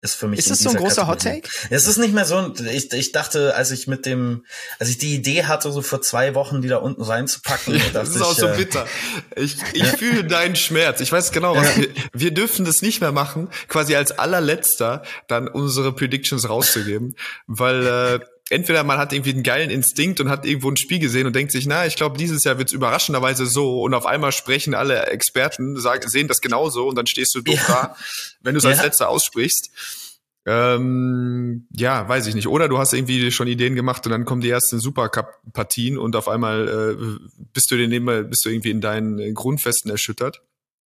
ist für mich. Ist das so ein großer Hot Take? Es ist nicht mehr so. Ich, ich dachte, als ich mit dem, als ich die Idee hatte, so vor zwei Wochen die da unten reinzupacken, ja, das ist ich, auch so äh, bitter. Ich, ich fühle deinen Schmerz. Ich weiß genau, was wir, wir dürfen das nicht mehr machen, quasi als allerletzter dann unsere Predictions rauszugeben, weil äh, entweder man hat irgendwie einen geilen Instinkt und hat irgendwo ein Spiel gesehen und denkt sich, na, ich glaube, dieses Jahr wird's überraschenderweise so und auf einmal sprechen alle Experten, sagen, sehen das genauso und dann stehst du doof ja. da, wenn du es als ja. letzter aussprichst. Ähm, ja, weiß ich nicht. Oder du hast irgendwie schon Ideen gemacht und dann kommen die ersten Supercup-Partien und auf einmal äh, bist du den bist du irgendwie in deinen Grundfesten erschüttert.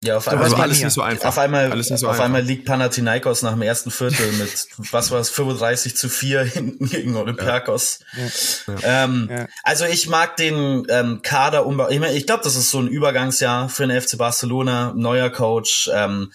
Ja, auf einmal, also alles nicht so einfach. Auf einmal, so auf einfach. einmal liegt Panathinaikos nach dem ersten Viertel mit, was war es, 35 zu 4 hinten gegen Olympiakos. Ja. Ja. Ähm, ja. Also ich mag den ähm, Kader. Ich, mein, ich glaube, das ist so ein Übergangsjahr für den FC Barcelona, neuer Coach. Ähm,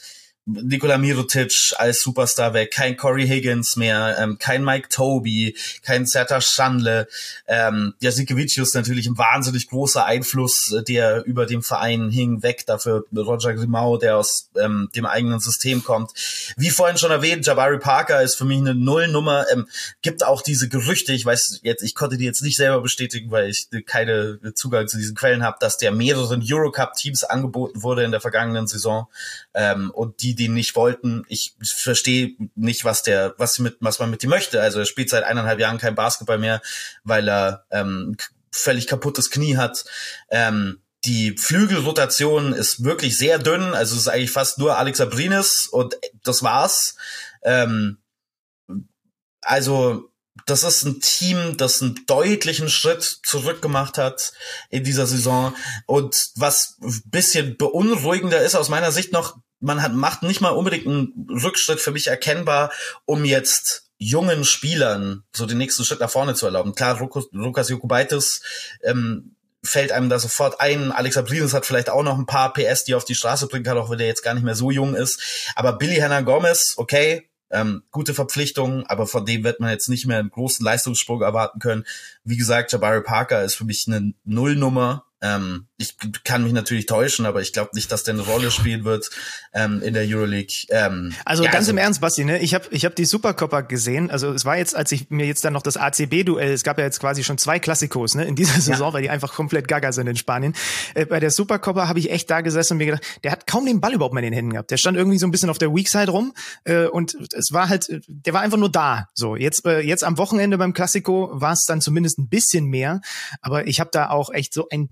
Nikola Mirotic als Superstar weg, kein Corey Higgins mehr, ähm, kein Mike Toby, kein Zerta Schandle. Ähm, Jasikevicius natürlich ein wahnsinnig großer Einfluss, äh, der über dem Verein hing, weg. Dafür Roger Grimau, der aus ähm, dem eigenen System kommt. Wie vorhin schon erwähnt, Jabari Parker ist für mich eine Nullnummer. Ähm, gibt auch diese Gerüchte, ich weiß jetzt, ich konnte die jetzt nicht selber bestätigen, weil ich keine Zugang zu diesen Quellen habe, dass der mehreren Eurocup-Teams angeboten wurde in der vergangenen Saison ähm, und die den nicht wollten. Ich verstehe nicht, was der, was mit, was man mit ihm möchte. Also er spielt seit eineinhalb Jahren kein Basketball mehr, weil er ähm, völlig kaputtes Knie hat. Ähm, die Flügelrotation ist wirklich sehr dünn, also es ist eigentlich fast nur Alex Abrinis und das war's. Ähm, also das ist ein Team, das einen deutlichen Schritt zurück gemacht hat in dieser Saison. Und was bisschen beunruhigender ist aus meiner Sicht noch, man hat, macht nicht mal unbedingt einen Rückschritt für mich erkennbar, um jetzt jungen Spielern so den nächsten Schritt nach vorne zu erlauben. Klar, Lukas Jokubaitis ähm, fällt einem da sofort ein. Alex Abriles hat vielleicht auch noch ein paar PS, die er auf die Straße bringen kann, auch wenn er jetzt gar nicht mehr so jung ist. Aber Billy Hannah Gomez, okay, ähm, gute Verpflichtung, aber von dem wird man jetzt nicht mehr einen großen Leistungssprung erwarten können. Wie gesagt, Jabari Parker ist für mich eine Nullnummer. Ähm, ich kann mich natürlich täuschen, aber ich glaube nicht, dass der eine Rolle spielen wird ähm, in der Euroleague. Ähm, also ja, ganz also, im Ernst, Basti, ne? Ich habe ich hab die Supercopper gesehen. Also es war jetzt, als ich mir jetzt dann noch das ACB-Duell, es gab ja jetzt quasi schon zwei Klassikos ne, in dieser Saison, ja. weil die einfach komplett gaga sind in Spanien. Äh, bei der Supercopper habe ich echt da gesessen und mir gedacht, der hat kaum den Ball überhaupt mehr in den Händen gehabt. Der stand irgendwie so ein bisschen auf der Weak Side rum äh, und es war halt, der war einfach nur da. So jetzt äh, jetzt am Wochenende beim Klassiko war es dann zumindest ein bisschen mehr, aber ich habe da auch echt so ein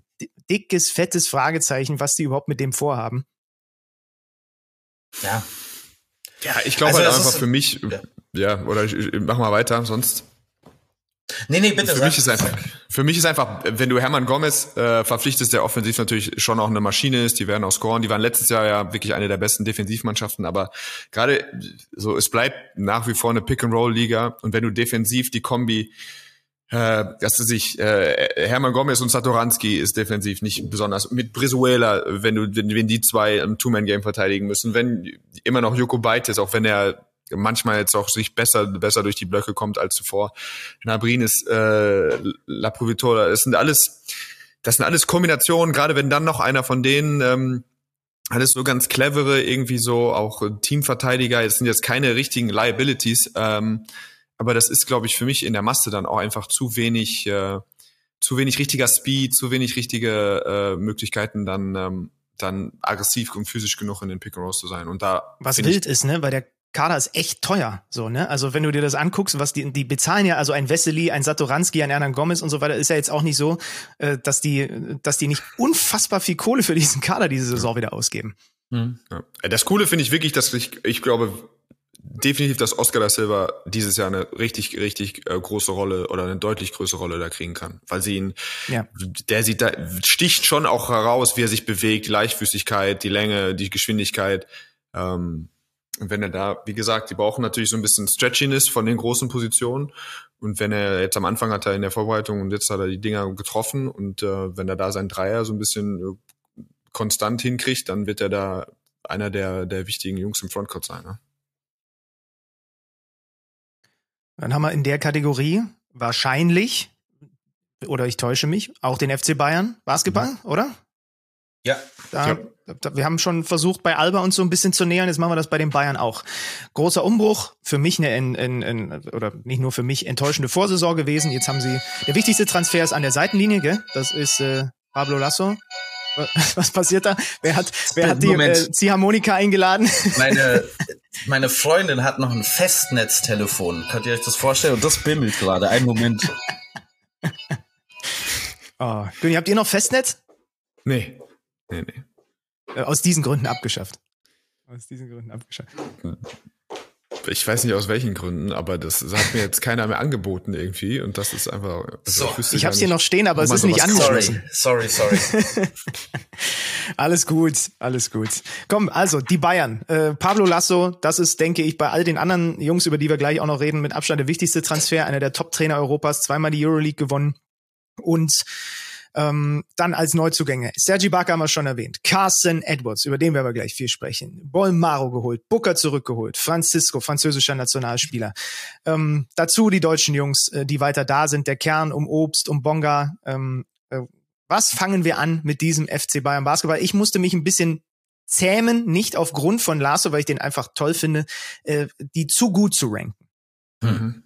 dickes, fettes Fragezeichen, was die überhaupt mit dem vorhaben. Ja. Ja, ich glaube also halt einfach für mich, ja, ja oder ich, ich mach mal weiter, sonst. Nee, nee, bitte. Für mich ist einfach, für mich ist einfach, wenn du Hermann Gomez äh, verpflichtest, der offensiv natürlich schon auch eine Maschine ist, die werden auch scoren, die waren letztes Jahr ja wirklich eine der besten Defensivmannschaften, aber gerade so, es bleibt nach wie vor eine Pick-and-Roll-Liga und wenn du defensiv die Kombi äh, dass sich äh, Hermann Gomez und Satoranski ist defensiv nicht besonders mit Brizuela, wenn du wenn, wenn die zwei im Two-Man-Game verteidigen müssen, wenn immer noch Joko Beites, auch wenn er manchmal jetzt auch sich besser besser durch die Blöcke kommt als zuvor. Nabrin ist äh, La Provitola, das sind alles das sind alles Kombinationen, gerade wenn dann noch einer von denen ähm, alles so ganz clevere, irgendwie so auch Teamverteidiger, es sind jetzt keine richtigen Liabilities, ähm, aber das ist, glaube ich, für mich in der Masse dann auch einfach zu wenig, äh, zu wenig richtiger Speed, zu wenig richtige äh, Möglichkeiten, dann, ähm, dann aggressiv und physisch genug in den Pick and Rolls zu sein. Und da was wild ist, ne, weil der Kader ist echt teuer, so ne. Also wenn du dir das anguckst, was die die bezahlen ja, also ein Wessely, ein Satoranski, ein Hernan Gomez und so weiter, ist ja jetzt auch nicht so, äh, dass die, dass die nicht unfassbar viel Kohle für diesen Kader diese Saison wieder ausgeben. Mhm. Ja. Das Coole finde ich wirklich, dass ich, ich glaube, definitiv, dass Oscar da Silva dieses Jahr eine richtig, richtig äh, große Rolle oder eine deutlich größere Rolle da kriegen kann. Weil sie ihn, ja. der sieht da, sticht schon auch heraus, wie er sich bewegt, die Leichtfüßigkeit, die Länge, die Geschwindigkeit. Ähm, und wenn er da, wie gesagt, die brauchen natürlich so ein bisschen Stretchiness von den großen Positionen. Und wenn er jetzt am Anfang hat er in der Vorbereitung und jetzt hat er die Dinger getroffen und äh, wenn er da sein Dreier so ein bisschen äh, konstant hinkriegt, dann wird er da einer der, der wichtigen Jungs im Frontcourt sein. Ne? Dann haben wir in der Kategorie wahrscheinlich, oder ich täusche mich, auch den FC Bayern Basketball, mhm. oder? Ja. Da. Da, wir haben schon versucht, bei Alba uns so ein bisschen zu nähern. Jetzt machen wir das bei den Bayern auch. Großer Umbruch. Für mich eine, in, in, in, oder nicht nur für mich, enttäuschende Vorsaison gewesen. Jetzt haben sie, der wichtigste Transfer ist an der Seitenlinie, gell? Das ist äh, Pablo Lasso. Was passiert da? Wer hat, wer hat die äh, Ziehharmonika eingeladen? Meine, meine Freundin hat noch ein Festnetztelefon. Könnt ihr euch das vorstellen? Und das bimmelt gerade. Einen Moment. Oh. Günni, habt ihr noch Festnetz? Nee. Nee, nee. Äh, aus diesen Gründen abgeschafft. Aus diesen Gründen abgeschafft. Ich weiß nicht aus welchen Gründen, aber das, das hat mir jetzt keiner mehr angeboten irgendwie und das ist einfach. Also so, ich, ich hab's hier noch stehen, aber es ist nicht angeschlossen. Sorry, sorry, sorry. alles gut, alles gut. Komm, also die Bayern. Äh, Pablo Lasso, das ist, denke ich, bei all den anderen Jungs, über die wir gleich auch noch reden, mit Abstand der wichtigste Transfer, einer der Top-Trainer Europas, zweimal die Euroleague gewonnen und ähm, dann als Neuzugänge. Sergi Barker haben wir schon erwähnt. Carson Edwards, über den werden wir gleich viel sprechen. Bolmaro geholt, Booker zurückgeholt, Francisco, französischer Nationalspieler. Ähm, dazu die deutschen Jungs, äh, die weiter da sind, der Kern um Obst, um Bonga. Ähm, äh, was fangen wir an mit diesem FC Bayern Basketball? Ich musste mich ein bisschen zähmen, nicht aufgrund von Lasso, weil ich den einfach toll finde, äh, die zu gut zu ranken. Mhm.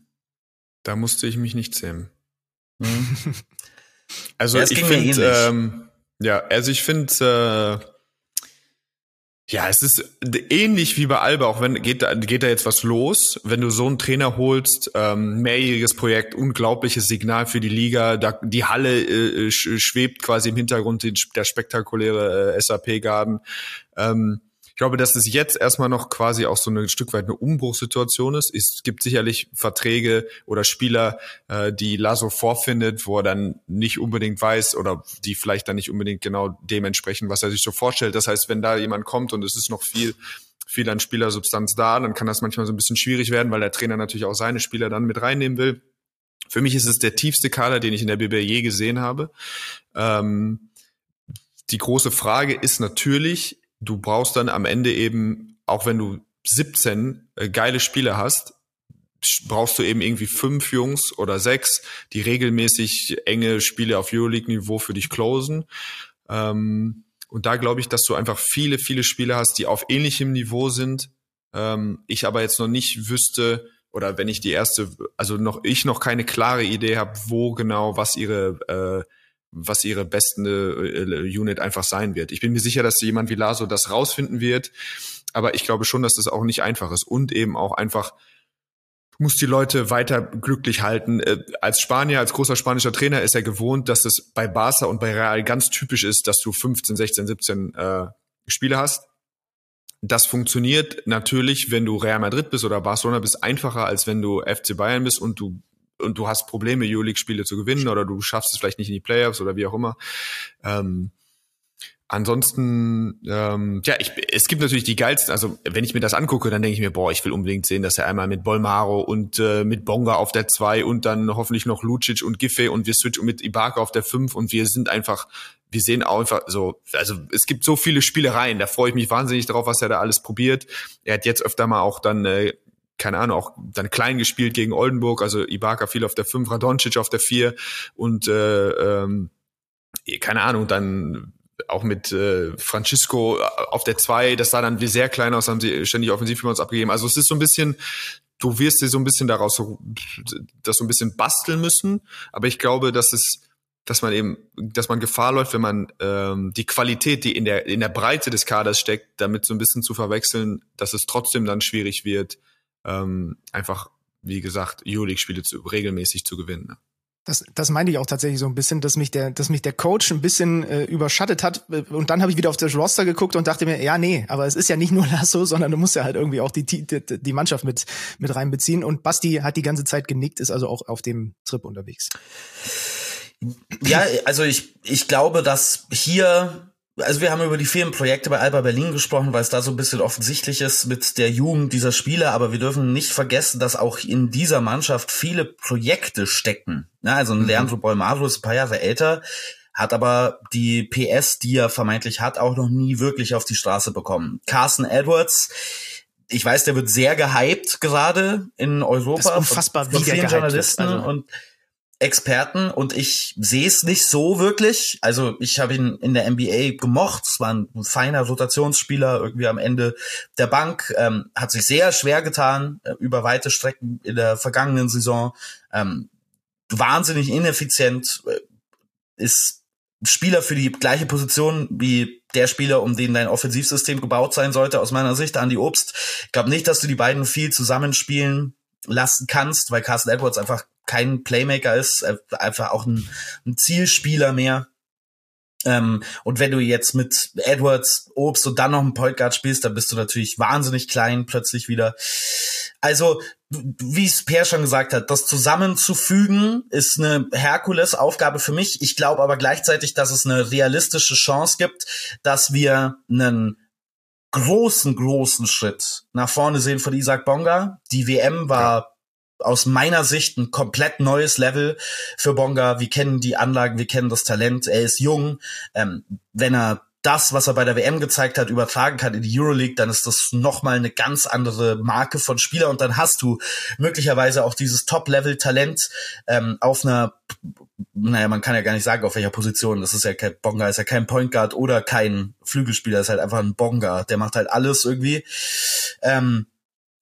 Da musste ich mich nicht zähmen. Mhm. Also ja, ich finde, ähm, ja, also ich finde, äh, ja, es ist ähnlich wie bei Alba, auch wenn geht da, geht da jetzt was los, wenn du so einen Trainer holst, ähm, mehrjähriges Projekt, unglaubliches Signal für die Liga, da, die Halle äh, schwebt quasi im Hintergrund, der spektakuläre äh, SAP-Garden. Ähm, ich glaube, dass es jetzt erstmal noch quasi auch so ein Stück weit eine Umbruchssituation ist. Es gibt sicherlich Verträge oder Spieler, äh, die Lasso vorfindet, wo er dann nicht unbedingt weiß oder die vielleicht dann nicht unbedingt genau dementsprechend, was er sich so vorstellt. Das heißt, wenn da jemand kommt und es ist noch viel viel an Spielersubstanz da, dann kann das manchmal so ein bisschen schwierig werden, weil der Trainer natürlich auch seine Spieler dann mit reinnehmen will. Für mich ist es der tiefste Kader, den ich in der BBL je gesehen habe. Ähm, die große Frage ist natürlich, du brauchst dann am Ende eben, auch wenn du 17 äh, geile Spiele hast, brauchst du eben irgendwie fünf Jungs oder sechs, die regelmäßig enge Spiele auf Euroleague-Niveau für dich closen. Ähm, und da glaube ich, dass du einfach viele, viele Spiele hast, die auf ähnlichem Niveau sind. Ähm, ich aber jetzt noch nicht wüsste, oder wenn ich die erste, also noch ich noch keine klare Idee habe, wo genau was ihre äh, was ihre besten äh, Unit einfach sein wird. Ich bin mir sicher, dass jemand wie Laso das rausfinden wird, aber ich glaube schon, dass das auch nicht einfach ist und eben auch einfach muss die Leute weiter glücklich halten. Äh, als Spanier, als großer spanischer Trainer ist er gewohnt, dass es bei Barca und bei Real ganz typisch ist, dass du 15, 16, 17 äh, Spiele hast. Das funktioniert natürlich, wenn du Real Madrid bist oder Barcelona bist, einfacher, als wenn du FC Bayern bist und du und du hast Probleme, Euroleague-Spiele zu gewinnen oder du schaffst es vielleicht nicht in die Playoffs oder wie auch immer. Ähm, Ansonsten, ähm, ja, ich, es gibt natürlich die geilsten, also wenn ich mir das angucke, dann denke ich mir, boah, ich will unbedingt sehen, dass er einmal mit Bolmaro und äh, mit Bonga auf der 2 und dann hoffentlich noch Lucic und Giffey und wir switchen mit Ibaka auf der 5 und wir sind einfach, wir sehen auch einfach so, also es gibt so viele Spielereien, da freue ich mich wahnsinnig drauf, was er da alles probiert. Er hat jetzt öfter mal auch dann äh, keine Ahnung, auch dann klein gespielt gegen Oldenburg, also Ibaka viel auf der 5, Radoncic auf der 4 und äh, ähm, keine Ahnung, dann auch mit äh, Francisco auf der 2, das sah dann wie sehr klein aus, haben sie ständig Offensivrebounds abgegeben. Also es ist so ein bisschen, du wirst dir so ein bisschen daraus so, das so ein bisschen basteln müssen, aber ich glaube, dass es dass man eben, dass man Gefahr läuft, wenn man ähm, die Qualität, die in der in der Breite des Kaders steckt, damit so ein bisschen zu verwechseln, dass es trotzdem dann schwierig wird, ähm, einfach, wie gesagt, Euroleague-Spiele zu, regelmäßig zu gewinnen. Ne? Das, das meinte ich auch tatsächlich so ein bisschen, dass mich der, dass mich der Coach ein bisschen äh, überschattet hat. Und dann habe ich wieder auf das Roster geguckt und dachte mir, ja, nee, aber es ist ja nicht nur Lasso, sondern du musst ja halt irgendwie auch die, die, die Mannschaft mit, mit reinbeziehen. Und Basti hat die ganze Zeit genickt, ist also auch auf dem Trip unterwegs. Ja, also ich, ich glaube, dass hier also wir haben über die vielen Projekte bei Alba Berlin gesprochen, weil es da so ein bisschen offensichtlich ist mit der Jugend dieser Spieler, aber wir dürfen nicht vergessen, dass auch in dieser Mannschaft viele Projekte stecken. Ja, also ein mhm. Leandro Bolmaro ist ein paar Jahre älter, hat aber die PS, die er vermeintlich hat, auch noch nie wirklich auf die Straße bekommen. Carson Edwards, ich weiß, der wird sehr gehypt gerade in Europa. Das ist unfassbar, von, von vielen Journalisten also. und Experten und ich sehe es nicht so wirklich. Also ich habe ihn in der NBA gemocht. Es war ein feiner Rotationsspieler irgendwie am Ende der Bank. Ähm, hat sich sehr schwer getan äh, über weite Strecken in der vergangenen Saison. Ähm, wahnsinnig ineffizient. Äh, ist Spieler für die gleiche Position wie der Spieler, um den dein Offensivsystem gebaut sein sollte, aus meiner Sicht, Andy Obst. Ich glaube nicht, dass du die beiden viel zusammenspielen lassen kannst, weil Carson Edwards einfach kein Playmaker ist, einfach auch ein, ein Zielspieler mehr. Ähm, und wenn du jetzt mit Edwards, Obst und dann noch einen Point Guard spielst, dann bist du natürlich wahnsinnig klein plötzlich wieder. Also, wie es Per schon gesagt hat, das zusammenzufügen ist eine Herkules-Aufgabe für mich. Ich glaube aber gleichzeitig, dass es eine realistische Chance gibt, dass wir einen großen, großen Schritt nach vorne sehen von Isaac Bonga. Die WM war aus meiner Sicht ein komplett neues Level für Bonga. Wir kennen die Anlagen, wir kennen das Talent. Er ist jung. Ähm, wenn er das, was er bei der WM gezeigt hat, übertragen kann in die Euroleague, dann ist das nochmal eine ganz andere Marke von Spieler und dann hast du möglicherweise auch dieses Top-Level-Talent ähm, auf einer, naja, man kann ja gar nicht sagen, auf welcher Position. Das ist ja kein Bonga, ist ja kein Point Guard oder kein Flügelspieler, ist halt einfach ein Bonga. Der macht halt alles irgendwie. Ähm,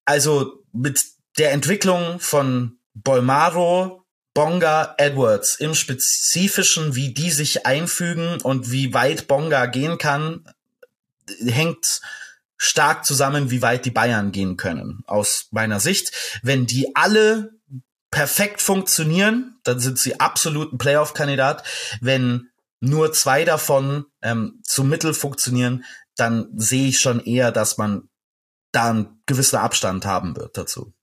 also mit der Entwicklung von Bolmaro, Bonga, Edwards im Spezifischen, wie die sich einfügen und wie weit Bonga gehen kann, hängt stark zusammen, wie weit die Bayern gehen können. Aus meiner Sicht, wenn die alle perfekt funktionieren, dann sind sie absolut ein Playoff-Kandidat. Wenn nur zwei davon ähm, zum Mittel funktionieren, dann sehe ich schon eher, dass man da einen gewissen Abstand haben wird dazu.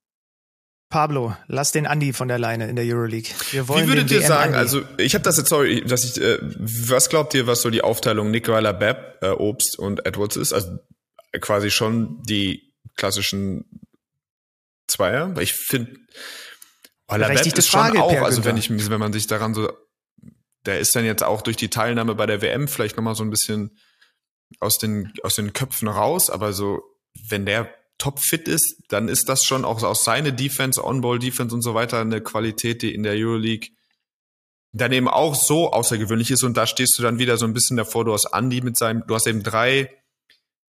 Pablo, lass den Andi von der Leine in der Euroleague. Wir wollen Wie würdet ihr sagen, Andi. also ich habe das jetzt, sorry, dass ich, äh, was glaubt ihr, was so die Aufteilung Nicola Bepp, äh, Obst und Edwards ist? Also quasi schon die klassischen Zweier? Ich finde, weil Bepp ist schon Frage, auch, also wenn ich, wenn man sich daran so, der ist dann jetzt auch durch die Teilnahme bei der WM vielleicht nochmal so ein bisschen aus den, aus den Köpfen raus, aber so, wenn der topfit ist, dann ist das schon auch aus seine Defense, On-Ball-Defense und so weiter eine Qualität, die in der Euroleague dann eben auch so außergewöhnlich ist. Und da stehst du dann wieder so ein bisschen davor. Du hast Andy mit seinem, du hast eben drei,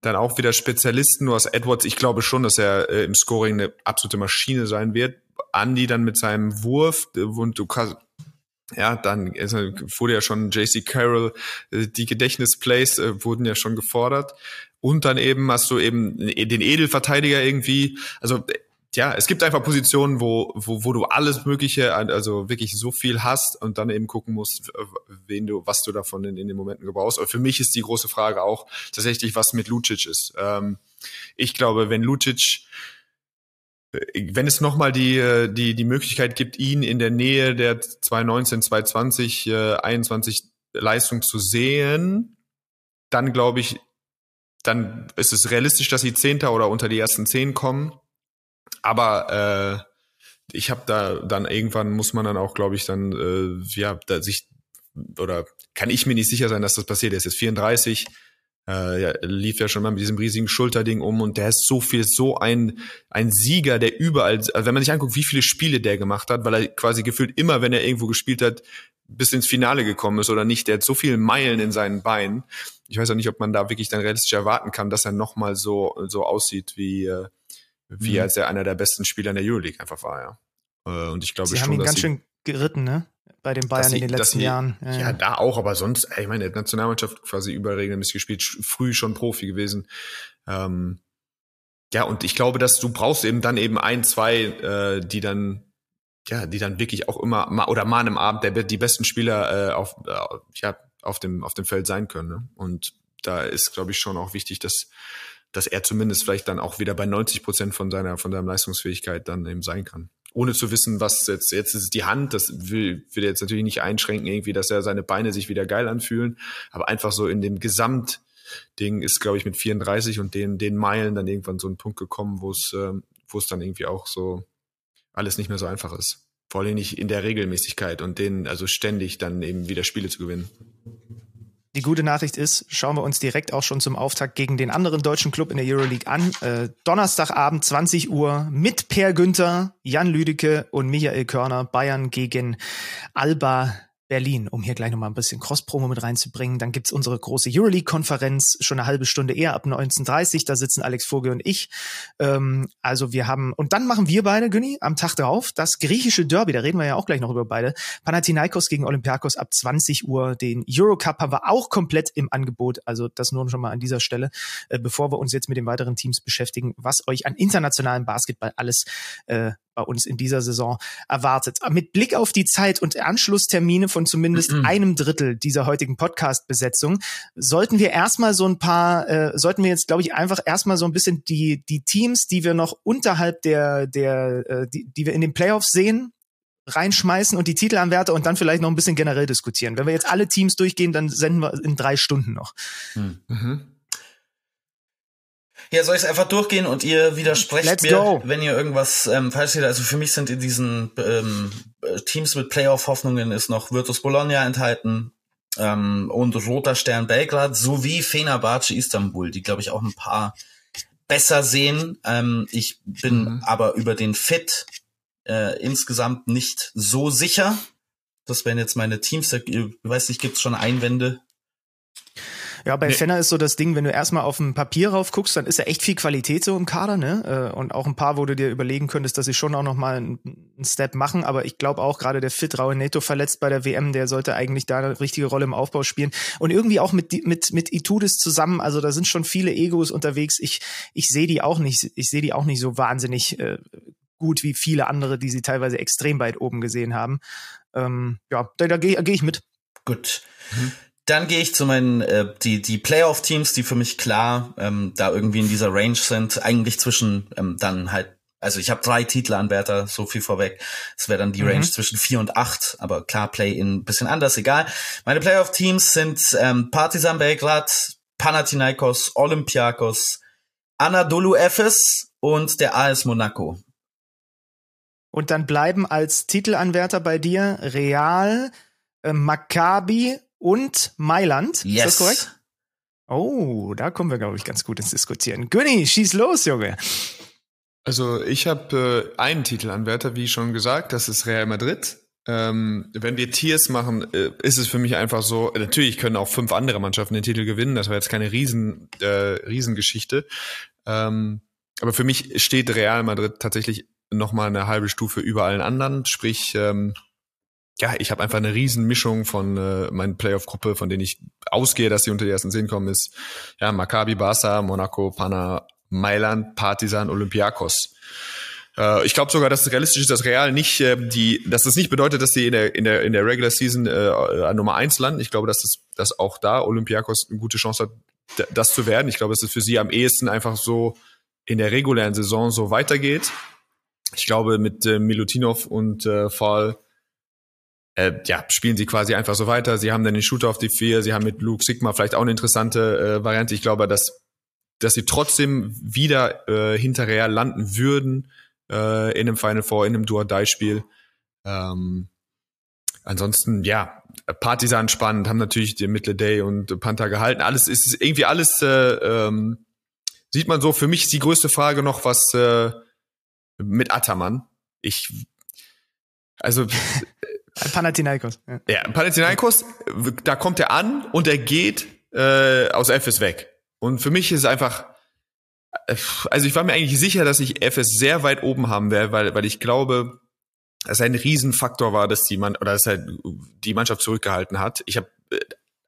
dann auch wieder Spezialisten. Du hast Edwards. Ich glaube schon, dass er äh, im Scoring eine absolute Maschine sein wird. Andy dann mit seinem Wurf äh, und du kannst, ja, dann wurde ja schon JC Carroll, äh, die Gedächtnisplays äh, wurden ja schon gefordert. Und dann eben hast du eben den Edelverteidiger irgendwie. Also ja, es gibt einfach Positionen, wo, wo, wo du alles Mögliche, also wirklich so viel hast und dann eben gucken musst, wen du, was du davon in, in den Momenten gebrauchst. Aber für mich ist die große Frage auch tatsächlich, was mit Lucic ist. Ähm, ich glaube, wenn Lucic, wenn es nochmal die, die, die Möglichkeit gibt, ihn in der Nähe der 2019, 2020, äh, 21 Leistung zu sehen, dann glaube ich, dann ist es realistisch, dass sie Zehnter oder unter die ersten zehn kommen. Aber äh, ich habe da dann irgendwann muss man dann auch, glaube ich, dann äh, ja da sich oder kann ich mir nicht sicher sein, dass das passiert. Er ist jetzt 34, äh, ja, lief ja schon mal mit diesem riesigen Schulterding um und der ist so viel, so ein ein Sieger, der überall, also wenn man sich anguckt, wie viele Spiele der gemacht hat, weil er quasi gefühlt immer, wenn er irgendwo gespielt hat, bis ins Finale gekommen ist oder nicht, der hat so viele Meilen in seinen Beinen ich weiß auch nicht, ob man da wirklich dann realistisch erwarten kann, dass er nochmal so, so aussieht, wie, äh, wie mhm. als er einer der besten Spieler in der Euroleague einfach war, ja. Äh, und ich glaube sie schon, haben ihn ganz schön geritten, ne? Bei den Bayern sie, in den letzten sie, Jahren. Ja, ja, da auch, aber sonst, ich meine, Nationalmannschaft quasi überregelmäßig gespielt, früh schon Profi gewesen. Ähm, ja, und ich glaube, dass du brauchst eben dann eben ein, zwei, äh, die dann ja, die dann wirklich auch immer mal oder mal im Abend der, die besten Spieler äh, auf, äh, ja, auf dem auf dem Feld sein können. Ne? Und da ist, glaube ich, schon auch wichtig, dass dass er zumindest vielleicht dann auch wieder bei 90 Prozent von seiner von seiner Leistungsfähigkeit dann eben sein kann. Ohne zu wissen, was jetzt jetzt ist die Hand, das will will jetzt natürlich nicht einschränken irgendwie, dass er seine Beine sich wieder geil anfühlen, aber einfach so in dem Gesamt Ding ist, glaube ich, mit 34 und den, den Meilen dann irgendwann so ein Punkt gekommen, wo es, äh, wo es dann irgendwie auch so alles nicht mehr so einfach ist. Vor allem nicht in der Regelmäßigkeit und den, also ständig dann eben wieder Spiele zu gewinnen. Die gute Nachricht ist, schauen wir uns direkt auch schon zum Auftakt gegen den anderen deutschen Club in der Euroleague an. Äh, Donnerstagabend 20 Uhr mit Per Günther, Jan Lüdecke und Michael Körner Bayern gegen Alba Berlin, um hier gleich nochmal ein bisschen Cross-Promo mit reinzubringen. Dann gibt's unsere große Euroleague-Konferenz schon eine halbe Stunde eher ab 19.30 Da sitzen Alex Vogel und ich. Ähm, also wir haben, und dann machen wir beide, Günni, am Tag drauf das griechische Derby, da reden wir ja auch gleich noch über beide. Panathinaikos gegen Olympiakos ab 20 Uhr. Den Eurocup haben wir auch komplett im Angebot. Also das nur schon mal an dieser Stelle, äh, bevor wir uns jetzt mit den weiteren Teams beschäftigen, was euch an internationalem Basketball alles äh, bei uns in dieser Saison erwartet. Mit Blick auf die Zeit und Anschlusstermine von zumindest mhm. einem Drittel dieser heutigen Podcast-Besetzung sollten wir erstmal so ein paar, äh, sollten wir jetzt, glaube ich, einfach erstmal so ein bisschen die, die Teams, die wir noch unterhalb der, der, äh, die, die wir in den Playoffs sehen, reinschmeißen und die Titelanwärter und dann vielleicht noch ein bisschen generell diskutieren. Wenn wir jetzt alle Teams durchgehen, dann senden wir in drei Stunden noch. Mhm. Ja, soll ich es einfach durchgehen und ihr widersprecht Let's mir, go. wenn ihr irgendwas ähm, falsch seht. Also für mich sind in diesen ähm, Teams mit Playoff-Hoffnungen ist noch Virtus Bologna enthalten ähm, und Roter Stern Belgrad sowie Fenerbahce Istanbul, die glaube ich auch ein paar besser sehen. Ähm, ich bin mhm. aber über den Fit äh, insgesamt nicht so sicher. Das wären jetzt meine Teams. Ich weiß nicht, gibt's schon Einwände? Ja, bei nee. Fenner ist so das Ding, wenn du erstmal auf dem Papier rauf guckst, dann ist ja echt viel Qualität so im Kader, ne? Äh, und auch ein paar, wo du dir überlegen könntest, dass sie schon auch nochmal einen Step machen. Aber ich glaube auch gerade der Fit Raue Neto verletzt bei der WM, der sollte eigentlich da eine richtige Rolle im Aufbau spielen. Und irgendwie auch mit, mit, mit Itudis zusammen. Also da sind schon viele Egos unterwegs. Ich, ich sehe die auch nicht, ich sehe die auch nicht so wahnsinnig äh, gut wie viele andere, die sie teilweise extrem weit oben gesehen haben. Ähm, ja, da, da gehe geh ich mit. Gut. Mhm. Dann gehe ich zu meinen, äh, die, die Playoff-Teams, die für mich klar ähm, da irgendwie in dieser Range sind, eigentlich zwischen ähm, dann halt, also ich habe drei Titelanwärter, so viel vorweg. Es wäre dann die mhm. Range zwischen vier und acht, aber klar, Play-in ein bisschen anders, egal. Meine Playoff-Teams sind ähm, Partizan Belgrad, Panathinaikos, Olympiakos, Anadolu Efes und der AS Monaco. Und dann bleiben als Titelanwärter bei dir Real, äh, Maccabi und Mailand. Yes. Ist das korrekt? Oh, da kommen wir, glaube ich, ganz gut ins Diskutieren. Günni, schieß los, Junge. Also ich habe äh, einen Titelanwärter, wie schon gesagt, das ist Real Madrid. Ähm, wenn wir Tiers machen, äh, ist es für mich einfach so, natürlich können auch fünf andere Mannschaften den Titel gewinnen, das war jetzt keine Riesen, äh, Riesengeschichte. Ähm, aber für mich steht Real Madrid tatsächlich noch mal eine halbe Stufe über allen anderen, sprich ähm, ja, ich habe einfach eine Riesenmischung von äh, meinen Playoff-Gruppe, von denen ich ausgehe, dass sie unter die ersten zehn kommen, ist ja Maccabi, Barca, Monaco, Pana, Mailand, Partizan, Olympiakos. Äh, ich glaube sogar, dass es realistisch ist, dass Real nicht äh, die, dass das nicht bedeutet, dass sie in der in der in der Regular Season äh, an Nummer eins landen. Ich glaube, dass das dass auch da Olympiakos eine gute Chance hat, das zu werden. Ich glaube, dass es für sie am ehesten einfach so in der regulären Saison so weitergeht. Ich glaube, mit äh, Milutinov und äh, Fall äh, ja, spielen sie quasi einfach so weiter. Sie haben dann den Shooter auf die vier, sie haben mit Luke Sigma vielleicht auch eine interessante äh, Variante. Ich glaube, dass, dass sie trotzdem wieder äh, hinter Real landen würden äh, in einem Final Four, in einem Duo-Die-Spiel. Ähm, ansonsten, ja, Partisan spannend, haben natürlich den Middle Day und Panther gehalten. Alles ist irgendwie alles, äh, ähm, sieht man so. Für mich ist die größte Frage noch, was äh, mit Ataman. Ich, also Panathinaikos. Ja. ja, Panathinaikos, da kommt er an und er geht äh, aus FS weg. Und für mich ist es einfach, äh, also ich war mir eigentlich sicher, dass ich FS sehr weit oben haben werde, weil, weil ich glaube, dass ein Riesenfaktor war, dass die Mann oder dass halt die Mannschaft zurückgehalten hat. Ich habe äh,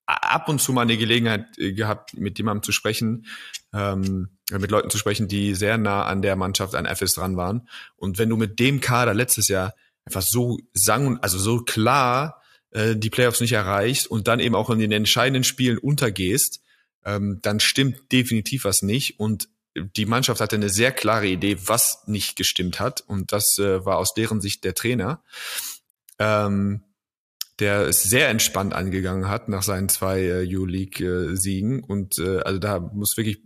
ab und zu mal eine Gelegenheit äh, gehabt, mit jemandem zu sprechen, ähm, mit Leuten zu sprechen, die sehr nah an der Mannschaft an FS dran waren. Und wenn du mit dem Kader letztes Jahr einfach so sang, also so klar äh, die Playoffs nicht erreichst und dann eben auch in den entscheidenden Spielen untergehst, ähm, dann stimmt definitiv was nicht. Und die Mannschaft hatte eine sehr klare Idee, was nicht gestimmt hat. Und das äh, war aus deren Sicht der Trainer, ähm, der es sehr entspannt angegangen hat nach seinen zwei äh, U-League-Siegen. und äh, also da muss wirklich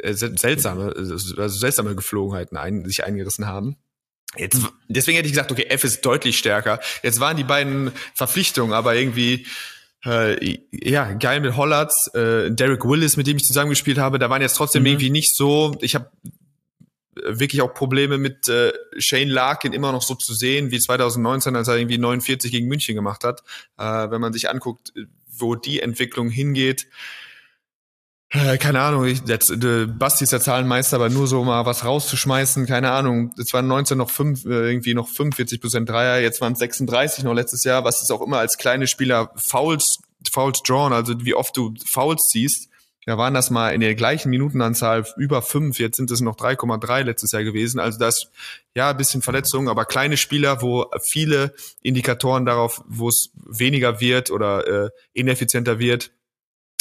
äh, seltsame, also seltsame Geflogenheiten ein, sich eingerissen haben. Jetzt, deswegen hätte ich gesagt, okay, F ist deutlich stärker. Jetzt waren die beiden Verpflichtungen aber irgendwie äh, ja, geil mit Hollards, äh, Derek Willis, mit dem ich zusammengespielt habe, da waren jetzt trotzdem mhm. irgendwie nicht so, ich habe wirklich auch Probleme mit äh, Shane Larkin immer noch so zu sehen wie 2019, als er irgendwie 49 gegen München gemacht hat. Äh, wenn man sich anguckt, wo die Entwicklung hingeht, äh, keine Ahnung, ich, jetzt, äh, Basti ist der Zahlenmeister, aber nur so mal was rauszuschmeißen, keine Ahnung. Es waren 19 noch fünf, äh, irgendwie noch 45 Prozent Dreier, jetzt waren es 36 noch letztes Jahr, was ist auch immer als kleine Spieler Fouls, Fouls drawn, also wie oft du Fouls siehst. Ja, waren das mal in der gleichen Minutenanzahl über fünf, jetzt sind es noch 3,3 letztes Jahr gewesen. Also das, ja, ein bisschen Verletzungen, aber kleine Spieler, wo viele Indikatoren darauf, wo es weniger wird oder äh, ineffizienter wird,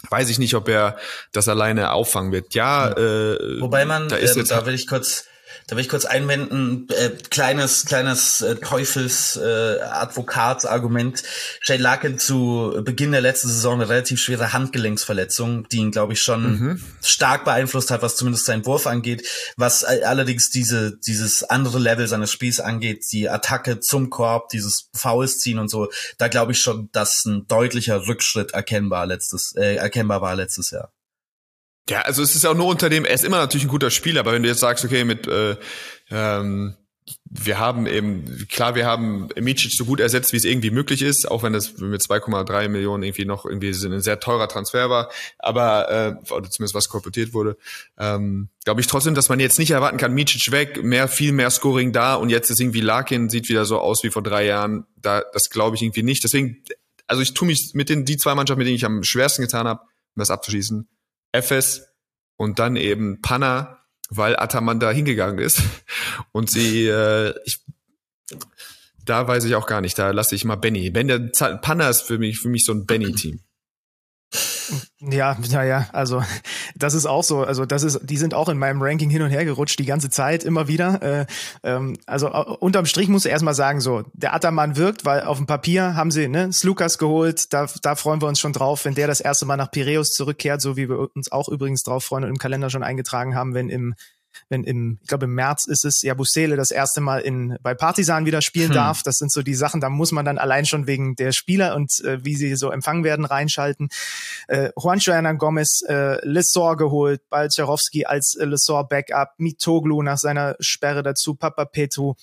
weiß ich nicht, ob er das alleine auffangen wird. Ja, äh, wobei man, da, ist äh, jetzt da will ich kurz da will ich kurz einwenden, äh, kleines, kleines äh, Teufels äh. Shane Larkin zu Beginn der letzten Saison eine relativ schwere Handgelenksverletzung, die ihn, glaube ich, schon mhm. stark beeinflusst hat, was zumindest seinen Wurf angeht. Was allerdings diese, dieses andere Level seines Spiels angeht, die Attacke zum Korb, dieses Fouls ziehen und so, da glaube ich schon, dass ein deutlicher Rückschritt erkennbar letztes, äh, erkennbar war letztes Jahr. Ja, also es ist auch nur unter dem, er ist immer natürlich ein guter Spieler, aber wenn du jetzt sagst, okay, mit äh, ähm, wir haben eben, klar, wir haben Micic so gut ersetzt, wie es irgendwie möglich ist, auch wenn das mit 2,3 Millionen irgendwie noch irgendwie ein sehr teurer Transfer war, aber äh, oder zumindest was kolportiert wurde, ähm, glaube ich trotzdem, dass man jetzt nicht erwarten kann, Micic weg, mehr, viel mehr Scoring da und jetzt ist irgendwie Larkin, sieht wieder so aus wie vor drei Jahren, da, das glaube ich irgendwie nicht. Deswegen, also ich tue mich mit den die zwei Mannschaften, mit denen ich am schwersten getan habe, um das abzuschließen, Efes und dann eben Panna, weil Ataman da hingegangen ist. Und sie, äh, ich, da weiß ich auch gar nicht, da lasse ich mal Benny. Ben, der Panna ist für mich, für mich so ein Benny-Team. Ja, naja, also das ist auch so. Also das ist, die sind auch in meinem Ranking hin und her gerutscht die ganze Zeit immer wieder. Äh, ähm, also unterm Strich muss ich erstmal sagen, so der Ataman wirkt, weil auf dem Papier haben sie ne Slukas geholt. Da, da freuen wir uns schon drauf, wenn der das erste Mal nach Piräus zurückkehrt, so wie wir uns auch übrigens drauf freuen und im Kalender schon eingetragen haben, wenn im wenn im, ich glaube im März ist es, ja Busele das erste Mal in bei Partisan wieder spielen hm. darf. Das sind so die Sachen, da muss man dann allein schon wegen der Spieler und äh, wie sie so empfangen werden reinschalten. Äh, Juancho Hernan Gomez, äh, Lessor geholt, Balcerowski als äh, Lessor Backup, Mitoglu nach seiner Sperre dazu, Papa Petru,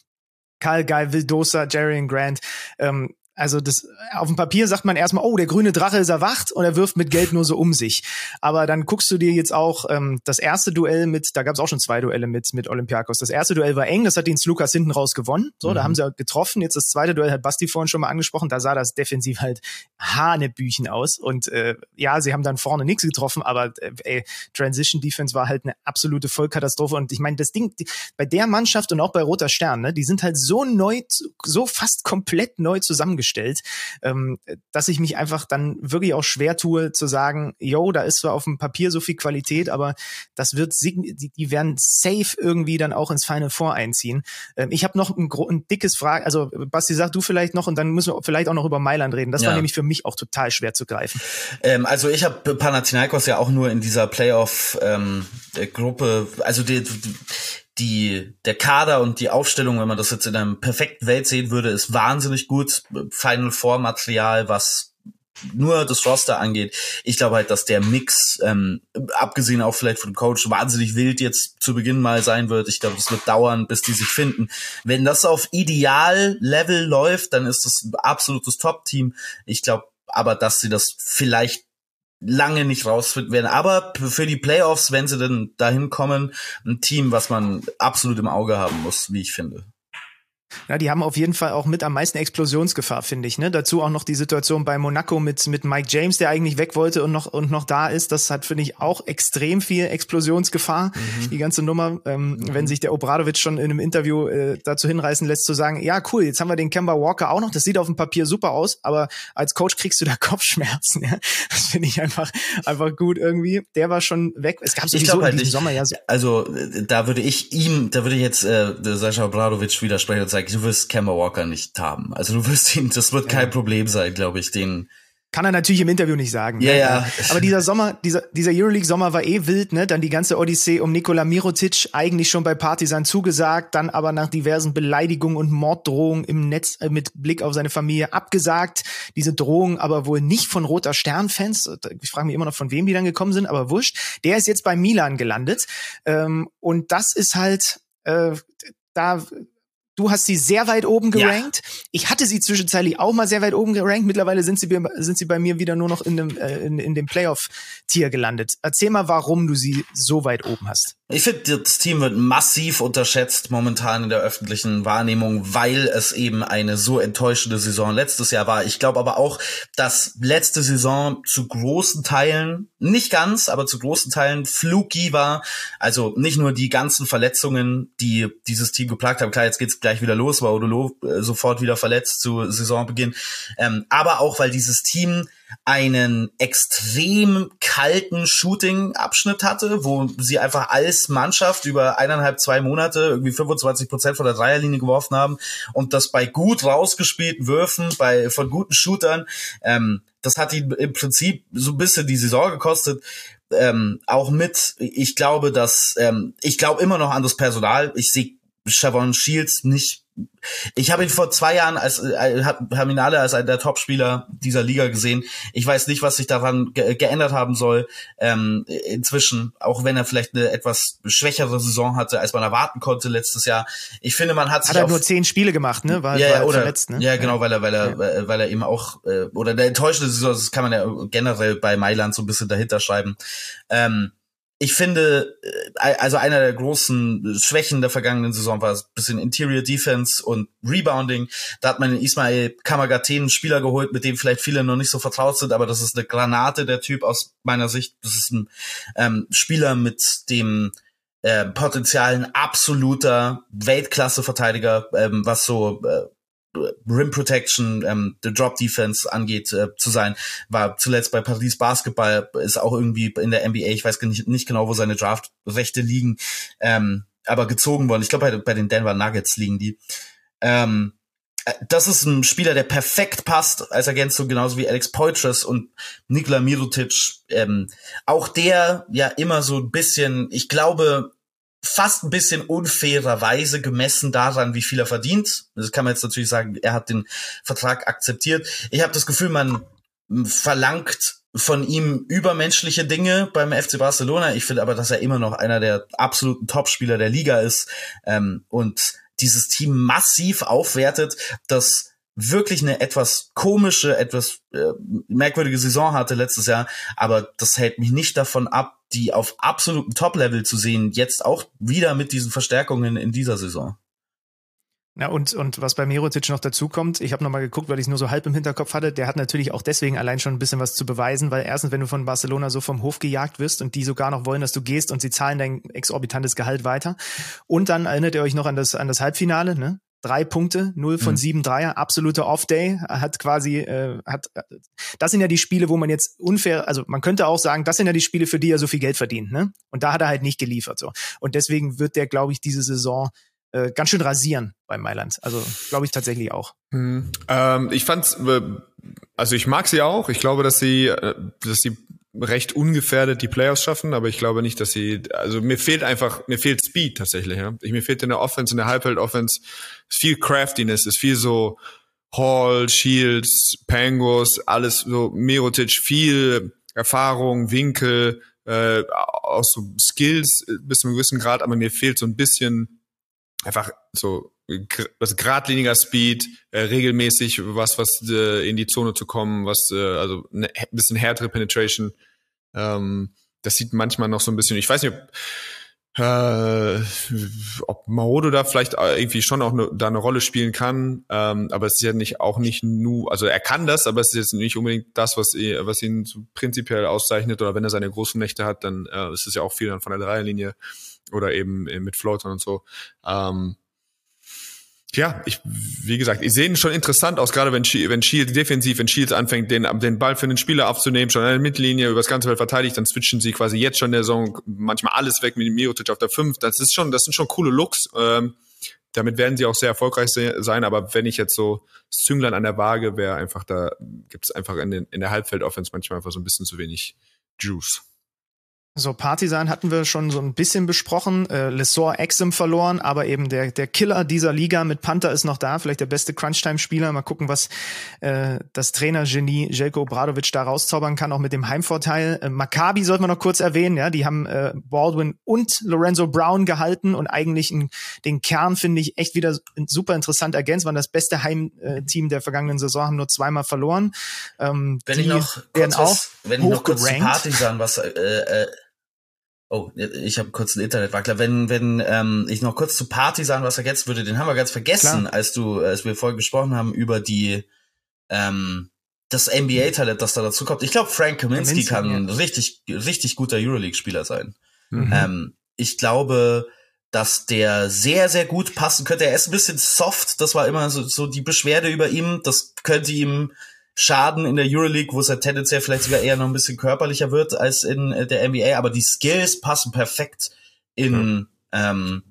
Karl Guy, Vildosa, Jerry Grant. Ähm, also das auf dem Papier sagt man erstmal, oh, der grüne Drache ist erwacht und er wirft mit Geld nur so um sich. Aber dann guckst du dir jetzt auch ähm, das erste Duell mit, da gab es auch schon zwei Duelle mit mit Olympiakos. Das erste Duell war eng, das hat den Lukas hinten raus gewonnen. So, mhm. da haben sie getroffen. Jetzt das zweite Duell hat Basti vorhin schon mal angesprochen. Da sah das defensiv halt Hanebüchen aus. Und äh, ja, sie haben dann vorne nichts getroffen, aber äh, ey, Transition Defense war halt eine absolute Vollkatastrophe. Und ich meine, das Ding die, bei der Mannschaft und auch bei Roter Stern, ne, die sind halt so neu, so fast komplett neu zusammengestellt gestellt, ähm, dass ich mich einfach dann wirklich auch schwer tue zu sagen, yo, da ist zwar auf dem Papier so viel Qualität, aber das wird die, die werden safe irgendwie dann auch ins Final Four einziehen. Ähm, ich habe noch ein, ein dickes Frage, also Basti, sag du vielleicht noch und dann müssen wir vielleicht auch noch über Mailand reden. Das ja. war nämlich für mich auch total schwer zu greifen. Ähm, also ich habe Panathinaikos ja auch nur in dieser Playoff-Gruppe, ähm, also die, die, der Kader und die Aufstellung, wenn man das jetzt in einem perfekten Welt sehen würde, ist wahnsinnig gut. Final Four Material, was nur das Roster angeht. Ich glaube halt, dass der Mix, ähm, abgesehen auch vielleicht von Coach, wahnsinnig wild jetzt zu Beginn mal sein wird. Ich glaube, es wird dauern, bis die sich finden. Wenn das auf Ideal-Level läuft, dann ist das absolutes Top-Team. Ich glaube aber, dass sie das vielleicht lange nicht rausfinden werden. Aber für die Playoffs, wenn sie denn dahin kommen, ein Team, was man absolut im Auge haben muss, wie ich finde. Ja, die haben auf jeden Fall auch mit am meisten Explosionsgefahr, finde ich. Ne? Dazu auch noch die Situation bei Monaco mit, mit Mike James, der eigentlich weg wollte und noch, und noch da ist. Das hat, finde ich, auch extrem viel Explosionsgefahr, mhm. die ganze Nummer. Ähm, mhm. Wenn sich der Obradovic schon in einem Interview äh, dazu hinreißen lässt, zu sagen, ja, cool, jetzt haben wir den Kemba Walker auch noch, das sieht auf dem Papier super aus, aber als Coach kriegst du da Kopfschmerzen. Ja? Das finde ich einfach, einfach gut irgendwie. Der war schon weg. Es gab sowieso ich halt in Sommer ja so. Also da würde ich ihm, da würde ich jetzt äh, Sascha Obradovic widersprechen und sagen, du wirst Kemba Walker nicht haben. Also du wirst ihn, das wird kein Problem sein, glaube ich, den kann er natürlich im Interview nicht sagen. Ja, ne? ja. Aber dieser Sommer, dieser, dieser Euroleague-Sommer war eh wild, ne? Dann die ganze Odyssee um Nikola Mirotic, eigentlich schon bei Partisan zugesagt, dann aber nach diversen Beleidigungen und Morddrohungen im Netz äh, mit Blick auf seine Familie abgesagt. Diese Drohungen aber wohl nicht von Roter Stern-Fans. Ich frage mich immer noch, von wem die dann gekommen sind, aber wurscht. Der ist jetzt bei Milan gelandet. Ähm, und das ist halt, äh, da Du hast sie sehr weit oben gerankt. Ja. Ich hatte sie zwischenzeitlich auch mal sehr weit oben gerankt. Mittlerweile sind sie, sind sie bei mir wieder nur noch in dem, äh, in, in dem Playoff-Tier gelandet. Erzähl mal, warum du sie so weit oben hast. Ich finde, das Team wird massiv unterschätzt momentan in der öffentlichen Wahrnehmung, weil es eben eine so enttäuschende Saison letztes Jahr war. Ich glaube aber auch, dass letzte Saison zu großen Teilen, nicht ganz, aber zu großen Teilen fluky war. Also nicht nur die ganzen Verletzungen, die dieses Team geplagt haben. Klar, jetzt geht's gleich wieder los, war Odolo äh, sofort wieder verletzt zu Saisonbeginn. Ähm, aber auch, weil dieses Team einen extrem kalten Shooting-Abschnitt hatte, wo sie einfach als Mannschaft über eineinhalb, zwei Monate irgendwie 25 Prozent von der Dreierlinie geworfen haben und das bei gut rausgespielten Würfen, bei von guten Shootern, ähm, das hat ihn im Prinzip so ein bisschen die Saison gekostet. Ähm, auch mit, ich glaube, dass, ähm, ich glaube immer noch an das Personal. Ich sehe Chavon Shields nicht ich habe ihn vor zwei Jahren als äh, Herminale als einer der Topspieler dieser Liga gesehen. Ich weiß nicht, was sich daran ge geändert haben soll. Ähm, inzwischen, auch wenn er vielleicht eine etwas schwächere Saison hatte, als man erwarten konnte letztes Jahr. Ich finde, man hat, hat sich er nur zehn Spiele gemacht, ne? War, ja, war oder, verletzt, ne? Ja, genau, weil er, weil er, ja. weil er eben auch äh, oder der enttäuschende Saison, das kann man ja generell bei Mailand so ein bisschen dahinter schreiben. Ähm, ich finde, äh, also einer der großen Schwächen der vergangenen Saison war ein bisschen Interior Defense und Rebounding. Da hat man in Ismail Kamagaten einen Spieler geholt, mit dem vielleicht viele noch nicht so vertraut sind, aber das ist eine Granate, der Typ aus meiner Sicht. Das ist ein ähm, Spieler mit dem äh, Potenzial ein absoluter Weltklasse-Verteidiger, ähm, was so äh, Rim Protection, ähm, the Drop Defense angeht, äh, zu sein. War zuletzt bei Paris Basketball, ist auch irgendwie in der NBA, ich weiß nicht, nicht genau, wo seine Draft-Rechte liegen, ähm, aber gezogen worden. Ich glaube, bei, bei den Denver Nuggets liegen die. Ähm, äh, das ist ein Spieler, der perfekt passt als Ergänzung, genauso wie Alex Poitras und Nikola Mirotic. Ähm, auch der ja immer so ein bisschen, ich glaube, fast ein bisschen unfairerweise gemessen daran, wie viel er verdient. Das kann man jetzt natürlich sagen, er hat den Vertrag akzeptiert. Ich habe das Gefühl, man verlangt von ihm übermenschliche Dinge beim FC Barcelona. Ich finde aber, dass er immer noch einer der absoluten Topspieler der Liga ist ähm, und dieses Team massiv aufwertet, das wirklich eine etwas komische, etwas äh, merkwürdige Saison hatte letztes Jahr, aber das hält mich nicht davon ab, die auf absolutem Top-Level zu sehen, jetzt auch wieder mit diesen Verstärkungen in dieser Saison. Ja, und, und was bei Mirotic noch dazu kommt, ich habe nochmal geguckt, weil ich es nur so halb im Hinterkopf hatte, der hat natürlich auch deswegen allein schon ein bisschen was zu beweisen, weil erstens, wenn du von Barcelona so vom Hof gejagt wirst und die sogar noch wollen, dass du gehst und sie zahlen dein exorbitantes Gehalt weiter. Und dann erinnert ihr euch noch an das, an das Halbfinale, ne? Drei Punkte, null von mhm. sieben Dreier, absoluter Off-Day, hat quasi, äh, hat, das sind ja die Spiele, wo man jetzt unfair, also man könnte auch sagen, das sind ja die Spiele, für die er so viel Geld verdient, ne? Und da hat er halt nicht geliefert, so. Und deswegen wird der, glaube ich, diese Saison äh, ganz schön rasieren bei Mailand. Also glaube ich tatsächlich auch. Hm. Ähm, ich fand's, äh, also ich mag sie auch. Ich glaube, dass sie, äh, dass sie recht ungefährdet die Playoffs schaffen, aber ich glaube nicht, dass sie, also mir fehlt einfach, mir fehlt Speed tatsächlich. Ja? Ich, mir fehlt in der Offense, in der Halbfeld-Offense viel Craftiness, ist viel so Hall, Shields, Pangos, alles so Merotic, viel Erfahrung, Winkel, äh, auch so Skills bis zu einem gewissen Grad, aber mir fehlt so ein bisschen einfach so was geradliniger Speed, äh, regelmäßig was, was äh, in die Zone zu kommen, was äh, also ein ne, bisschen härtere Penetration. Ähm, das sieht manchmal noch so ein bisschen. Ich weiß nicht, ob äh, ob Maodo da vielleicht irgendwie schon auch ne, da eine Rolle spielen kann, ähm, aber es ist ja nicht auch nicht nur, also er kann das, aber es ist jetzt nicht unbedingt das, was, was ihn so prinzipiell auszeichnet oder wenn er seine großen Nächte hat, dann äh, ist es ja auch viel dann von der Dreierlinie oder eben mit Floatern und so. Ähm, ja, ich, wie gesagt, ich sehe schon interessant aus, gerade wenn, wenn Shields defensiv, wenn Shields anfängt, den, den Ball für den Spieler aufzunehmen, schon an der Mittellinie über das ganze Feld verteidigt, dann switchen sie quasi jetzt schon in der Saison manchmal alles weg mit Mirotic auf der 5. Das ist schon, das sind schon coole Looks. Ähm, damit werden sie auch sehr erfolgreich sein, aber wenn ich jetzt so Zünglein an der Waage wäre, einfach da gibt es einfach in, den, in der Halbfeld-Offense manchmal einfach so ein bisschen zu wenig Juice. So, Partisan hatten wir schon so ein bisschen besprochen. Äh, Lesor Exim verloren, aber eben der, der Killer dieser Liga mit Panther ist noch da, vielleicht der beste Crunchtime-Spieler. Mal gucken, was äh, das Trainergenie Jelko Bradovic da rauszaubern kann, auch mit dem Heimvorteil. Äh, Maccabi sollten wir noch kurz erwähnen, ja, die haben äh, Baldwin und Lorenzo Brown gehalten und eigentlich in, den Kern finde ich echt wieder super interessant ergänzt, waren das beste Heimteam der vergangenen Saison, haben nur zweimal verloren. Ähm, wenn ich noch kurz, was, wenn ich noch kurz zu Partisan was äh, äh, Oh, ich habe kurz einen Internetwackler. Wenn, wenn ähm, ich noch kurz zu Party sagen, was ergänzt würde, den haben wir ganz vergessen, Klar. als du, als wir vorhin gesprochen haben über die ähm, das NBA-Talent, das da dazu kommt. Ich glaube, Frank Kaminski kann ja. richtig, richtig guter Euroleague-Spieler sein. Mhm. Ähm, ich glaube, dass der sehr, sehr gut passen könnte. Er ist ein bisschen soft, das war immer so, so die Beschwerde über ihm. Das könnte ihm Schaden in der Euroleague, wo es ja tendenziell vielleicht sogar eher noch ein bisschen körperlicher wird als in äh, der NBA, aber die Skills passen perfekt in, ja. ähm,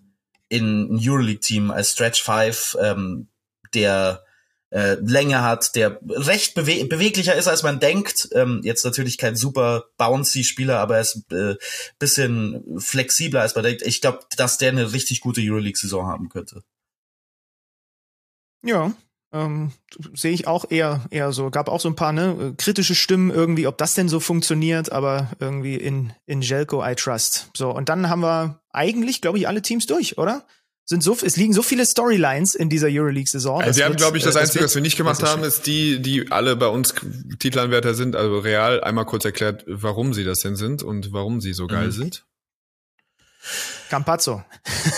in ein Euroleague-Team als Stretch 5, ähm, der äh, Länge hat, der recht bewe beweglicher ist, als man denkt. Ähm, jetzt natürlich kein super bouncy Spieler, aber er ist äh, bisschen flexibler, als man denkt. Ich glaube, dass der eine richtig gute Euroleague-Saison haben könnte. Ja, ähm, sehe ich auch eher eher so. Gab auch so ein paar ne, kritische Stimmen irgendwie, ob das denn so funktioniert, aber irgendwie in in Jelko I trust. So und dann haben wir eigentlich, glaube ich, alle Teams durch, oder? Sind so es liegen so viele Storylines in dieser EuroLeague-Saison. Also wir haben, glaube ich, das, äh, Einzige, was wir nicht gemacht haben, ist die, die alle bei uns Titelanwärter sind. Also Real einmal kurz erklärt, warum sie das denn sind und warum sie so geil mhm. sind. Campazzo.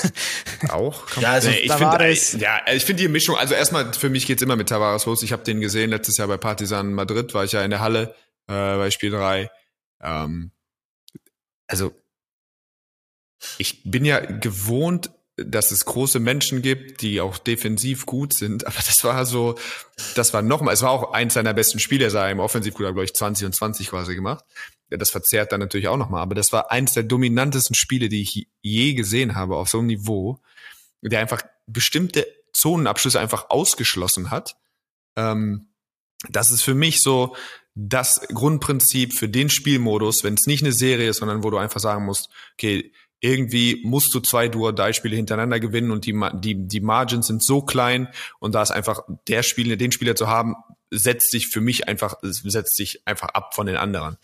Auch? Ja, also nee, ich finde ja, ich finde die Mischung, also erstmal für mich geht's immer mit Tavares los. Ich habe den gesehen letztes Jahr bei Partizan Madrid, war ich ja in der Halle äh, bei Spiel 3. Ähm, also ich bin ja gewohnt, dass es große Menschen gibt, die auch defensiv gut sind, aber das war so, das war nochmal, es war auch eins seiner besten Spiele, er sah im Offensivgut, glaube ich, 20 und 20 quasi gemacht. Das verzerrt dann natürlich auch nochmal, aber das war eins der dominantesten Spiele, die ich je gesehen habe auf so einem Niveau, der einfach bestimmte Zonenabschlüsse einfach ausgeschlossen hat. Ähm, das ist für mich so das Grundprinzip für den Spielmodus, wenn es nicht eine Serie ist, sondern wo du einfach sagen musst, okay, irgendwie musst du zwei Duo-Die-Spiele hintereinander gewinnen und die, die, die Margins sind so klein und da ist einfach der Spieler, den Spieler zu haben, setzt sich für mich einfach, setzt sich einfach ab von den anderen.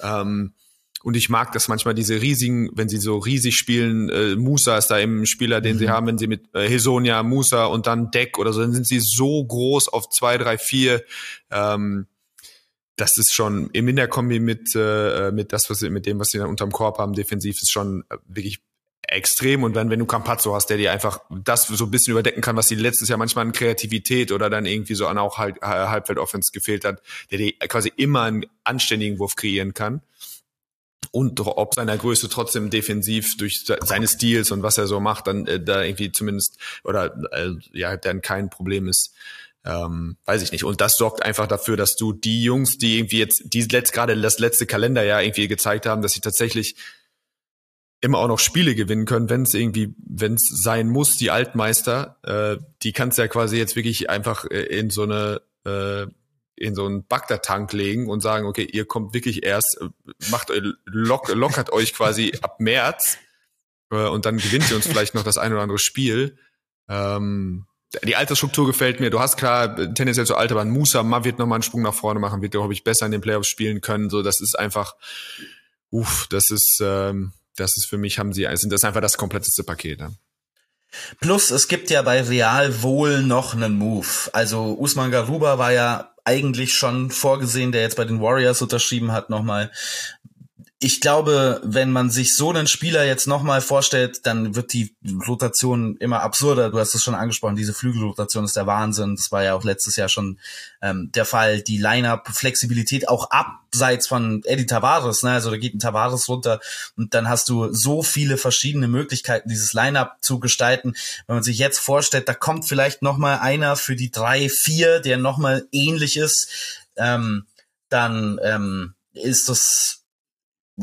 Ähm, und ich mag das manchmal diese riesigen, wenn sie so riesig spielen, äh, Musa ist da im Spieler, den mhm. sie haben, wenn sie mit äh, Hesonia, Musa und dann Deck oder so, dann sind sie so groß auf zwei, drei, vier. Ähm, das ist schon im in der Kombi mit äh, mit das was sie, mit dem was sie dann unterm Korb haben defensiv ist schon äh, wirklich extrem. Und dann wenn du Campazzo hast, der dir einfach das so ein bisschen überdecken kann, was sie letztes Jahr manchmal an Kreativität oder dann irgendwie so an auch halt Halbfeld Offense gefehlt hat, der dir quasi immer einen anständigen Wurf kreieren kann. Und ob seiner Größe trotzdem defensiv durch seine Stils und was er so macht, dann äh, da irgendwie zumindest oder äh, ja dann kein Problem ist ähm, weiß ich nicht. Und das sorgt einfach dafür, dass du die Jungs, die irgendwie jetzt, die letzt, gerade das letzte Kalenderjahr irgendwie gezeigt haben, dass sie tatsächlich immer auch noch Spiele gewinnen können, wenn es irgendwie, wenn es sein muss, die Altmeister, äh, die kannst du ja quasi jetzt wirklich einfach äh, in so eine äh, in so einen Bagdad-Tank legen und sagen, okay, ihr kommt wirklich erst, äh, macht lock, lockert euch quasi ab März äh, und dann gewinnt ihr uns vielleicht noch das ein oder andere Spiel. Ähm, die Altersstruktur gefällt mir. Du hast klar tendenziell so alt, aber ein Musa Ma wird nochmal einen Sprung nach vorne machen, wird, glaube ich, besser in den Playoffs spielen können. So, das ist einfach, uff, das ist, ähm, das ist für mich, haben sie, sind das einfach das kompletteste Paket. Ja. Plus, es gibt ja bei Real wohl noch einen Move. Also Usman Garuba war ja eigentlich schon vorgesehen, der jetzt bei den Warriors unterschrieben hat nochmal ich glaube, wenn man sich so einen Spieler jetzt nochmal vorstellt, dann wird die Rotation immer absurder. Du hast es schon angesprochen, diese Flügelrotation ist der Wahnsinn. Das war ja auch letztes Jahr schon ähm, der Fall. Die Line-Up-Flexibilität auch abseits von Eddie Tavares, ne? also da geht ein Tavares runter und dann hast du so viele verschiedene Möglichkeiten, dieses Line-Up zu gestalten. Wenn man sich jetzt vorstellt, da kommt vielleicht nochmal einer für die drei, vier, der nochmal ähnlich ist, ähm, dann ähm, ist das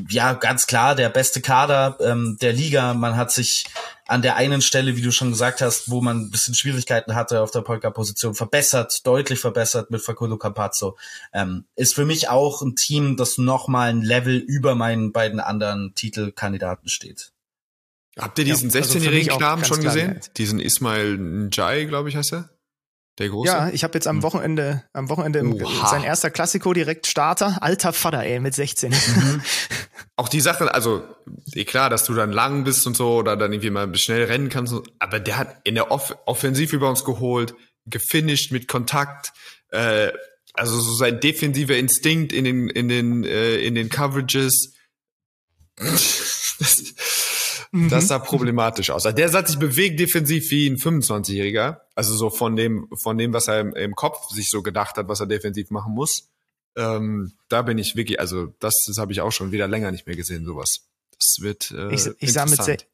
ja, ganz klar, der beste Kader ähm, der Liga. Man hat sich an der einen Stelle, wie du schon gesagt hast, wo man ein bisschen Schwierigkeiten hatte auf der Polka-Position, verbessert, deutlich verbessert mit Facundo Campazzo. Ähm, ist für mich auch ein Team, das nochmal ein Level über meinen beiden anderen Titelkandidaten steht. Habt ihr diesen ja, also 16-jährigen Knaben schon gesehen? Diesen Ismail Njai, glaube ich, heißt er? Der große? Ja, ich habe jetzt am hm. Wochenende, am Wochenende im, sein erster Klassiko direkt Starter. Alter Vater, ey, mit 16. Mhm. Auch die Sache, also eh klar, dass du dann lang bist und so oder dann irgendwie mal schnell rennen kannst, aber der hat in der Off Offensiv über uns geholt, gefinisht mit Kontakt, äh, also so sein defensiver Instinkt in den in den äh, in den Coverages. das, Mhm. Das sah problematisch aus. Also der hat sich bewegt defensiv wie ein 25-Jähriger. Also so von dem, von dem, was er im, im, Kopf sich so gedacht hat, was er defensiv machen muss. Ähm, da bin ich wirklich, also das, das habe ich auch schon wieder länger nicht mehr gesehen, sowas. Das wird äh, ich, ich sah mit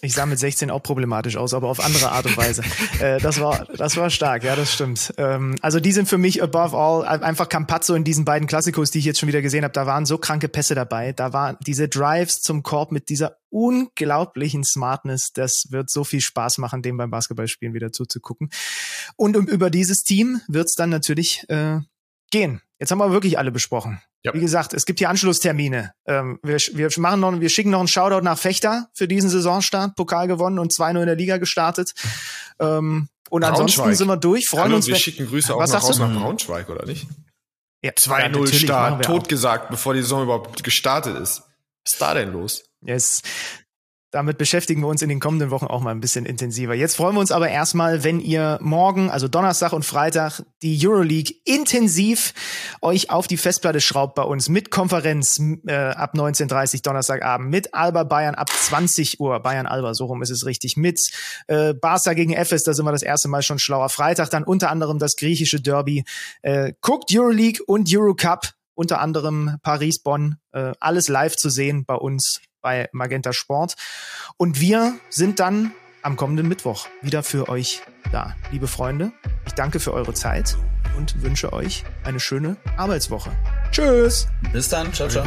ich sah mit 16 auch problematisch aus, aber auf andere Art und Weise. äh, das war, das war stark, ja, das stimmt. Ähm, also die sind für mich above all einfach Campazzo in diesen beiden Klassikos, die ich jetzt schon wieder gesehen habe. Da waren so kranke Pässe dabei. Da waren diese Drives zum Korb mit dieser unglaublichen Smartness. Das wird so viel Spaß machen, dem beim Basketballspielen wieder zuzugucken. Und um, über dieses Team wird's dann natürlich äh, gehen. Jetzt haben wir wirklich alle besprochen. Ja. Wie gesagt, es gibt hier Anschlusstermine. Ähm, wir, wir machen noch, wir schicken noch einen Shoutout nach Fechter für diesen Saisonstart, Pokal gewonnen und 2-0 in der Liga gestartet. Ähm, und ansonsten sind wir durch. Freuen Hallo, uns. Wir schicken Grüße auch nach Haus nach Braunschweig, oder nicht? Ja, 2-0 ja, Start, totgesagt, bevor die Saison überhaupt gestartet ist. Was ist da denn los? Yes damit beschäftigen wir uns in den kommenden Wochen auch mal ein bisschen intensiver. Jetzt freuen wir uns aber erstmal, wenn ihr morgen, also Donnerstag und Freitag, die Euroleague intensiv euch auf die Festplatte schraubt bei uns mit Konferenz äh, ab 19.30 Donnerstagabend, mit Alba Bayern ab 20 Uhr, Bayern Alba, so rum ist es richtig, mit äh, Barca gegen Efes, da sind wir das erste Mal schon schlauer. Freitag dann unter anderem das griechische Derby. Äh, guckt Euroleague und Eurocup unter anderem Paris, Bonn, äh, alles live zu sehen bei uns bei Magenta Sport. Und wir sind dann am kommenden Mittwoch wieder für euch da. Liebe Freunde, ich danke für eure Zeit und wünsche euch eine schöne Arbeitswoche. Tschüss. Bis dann. Ciao, ciao.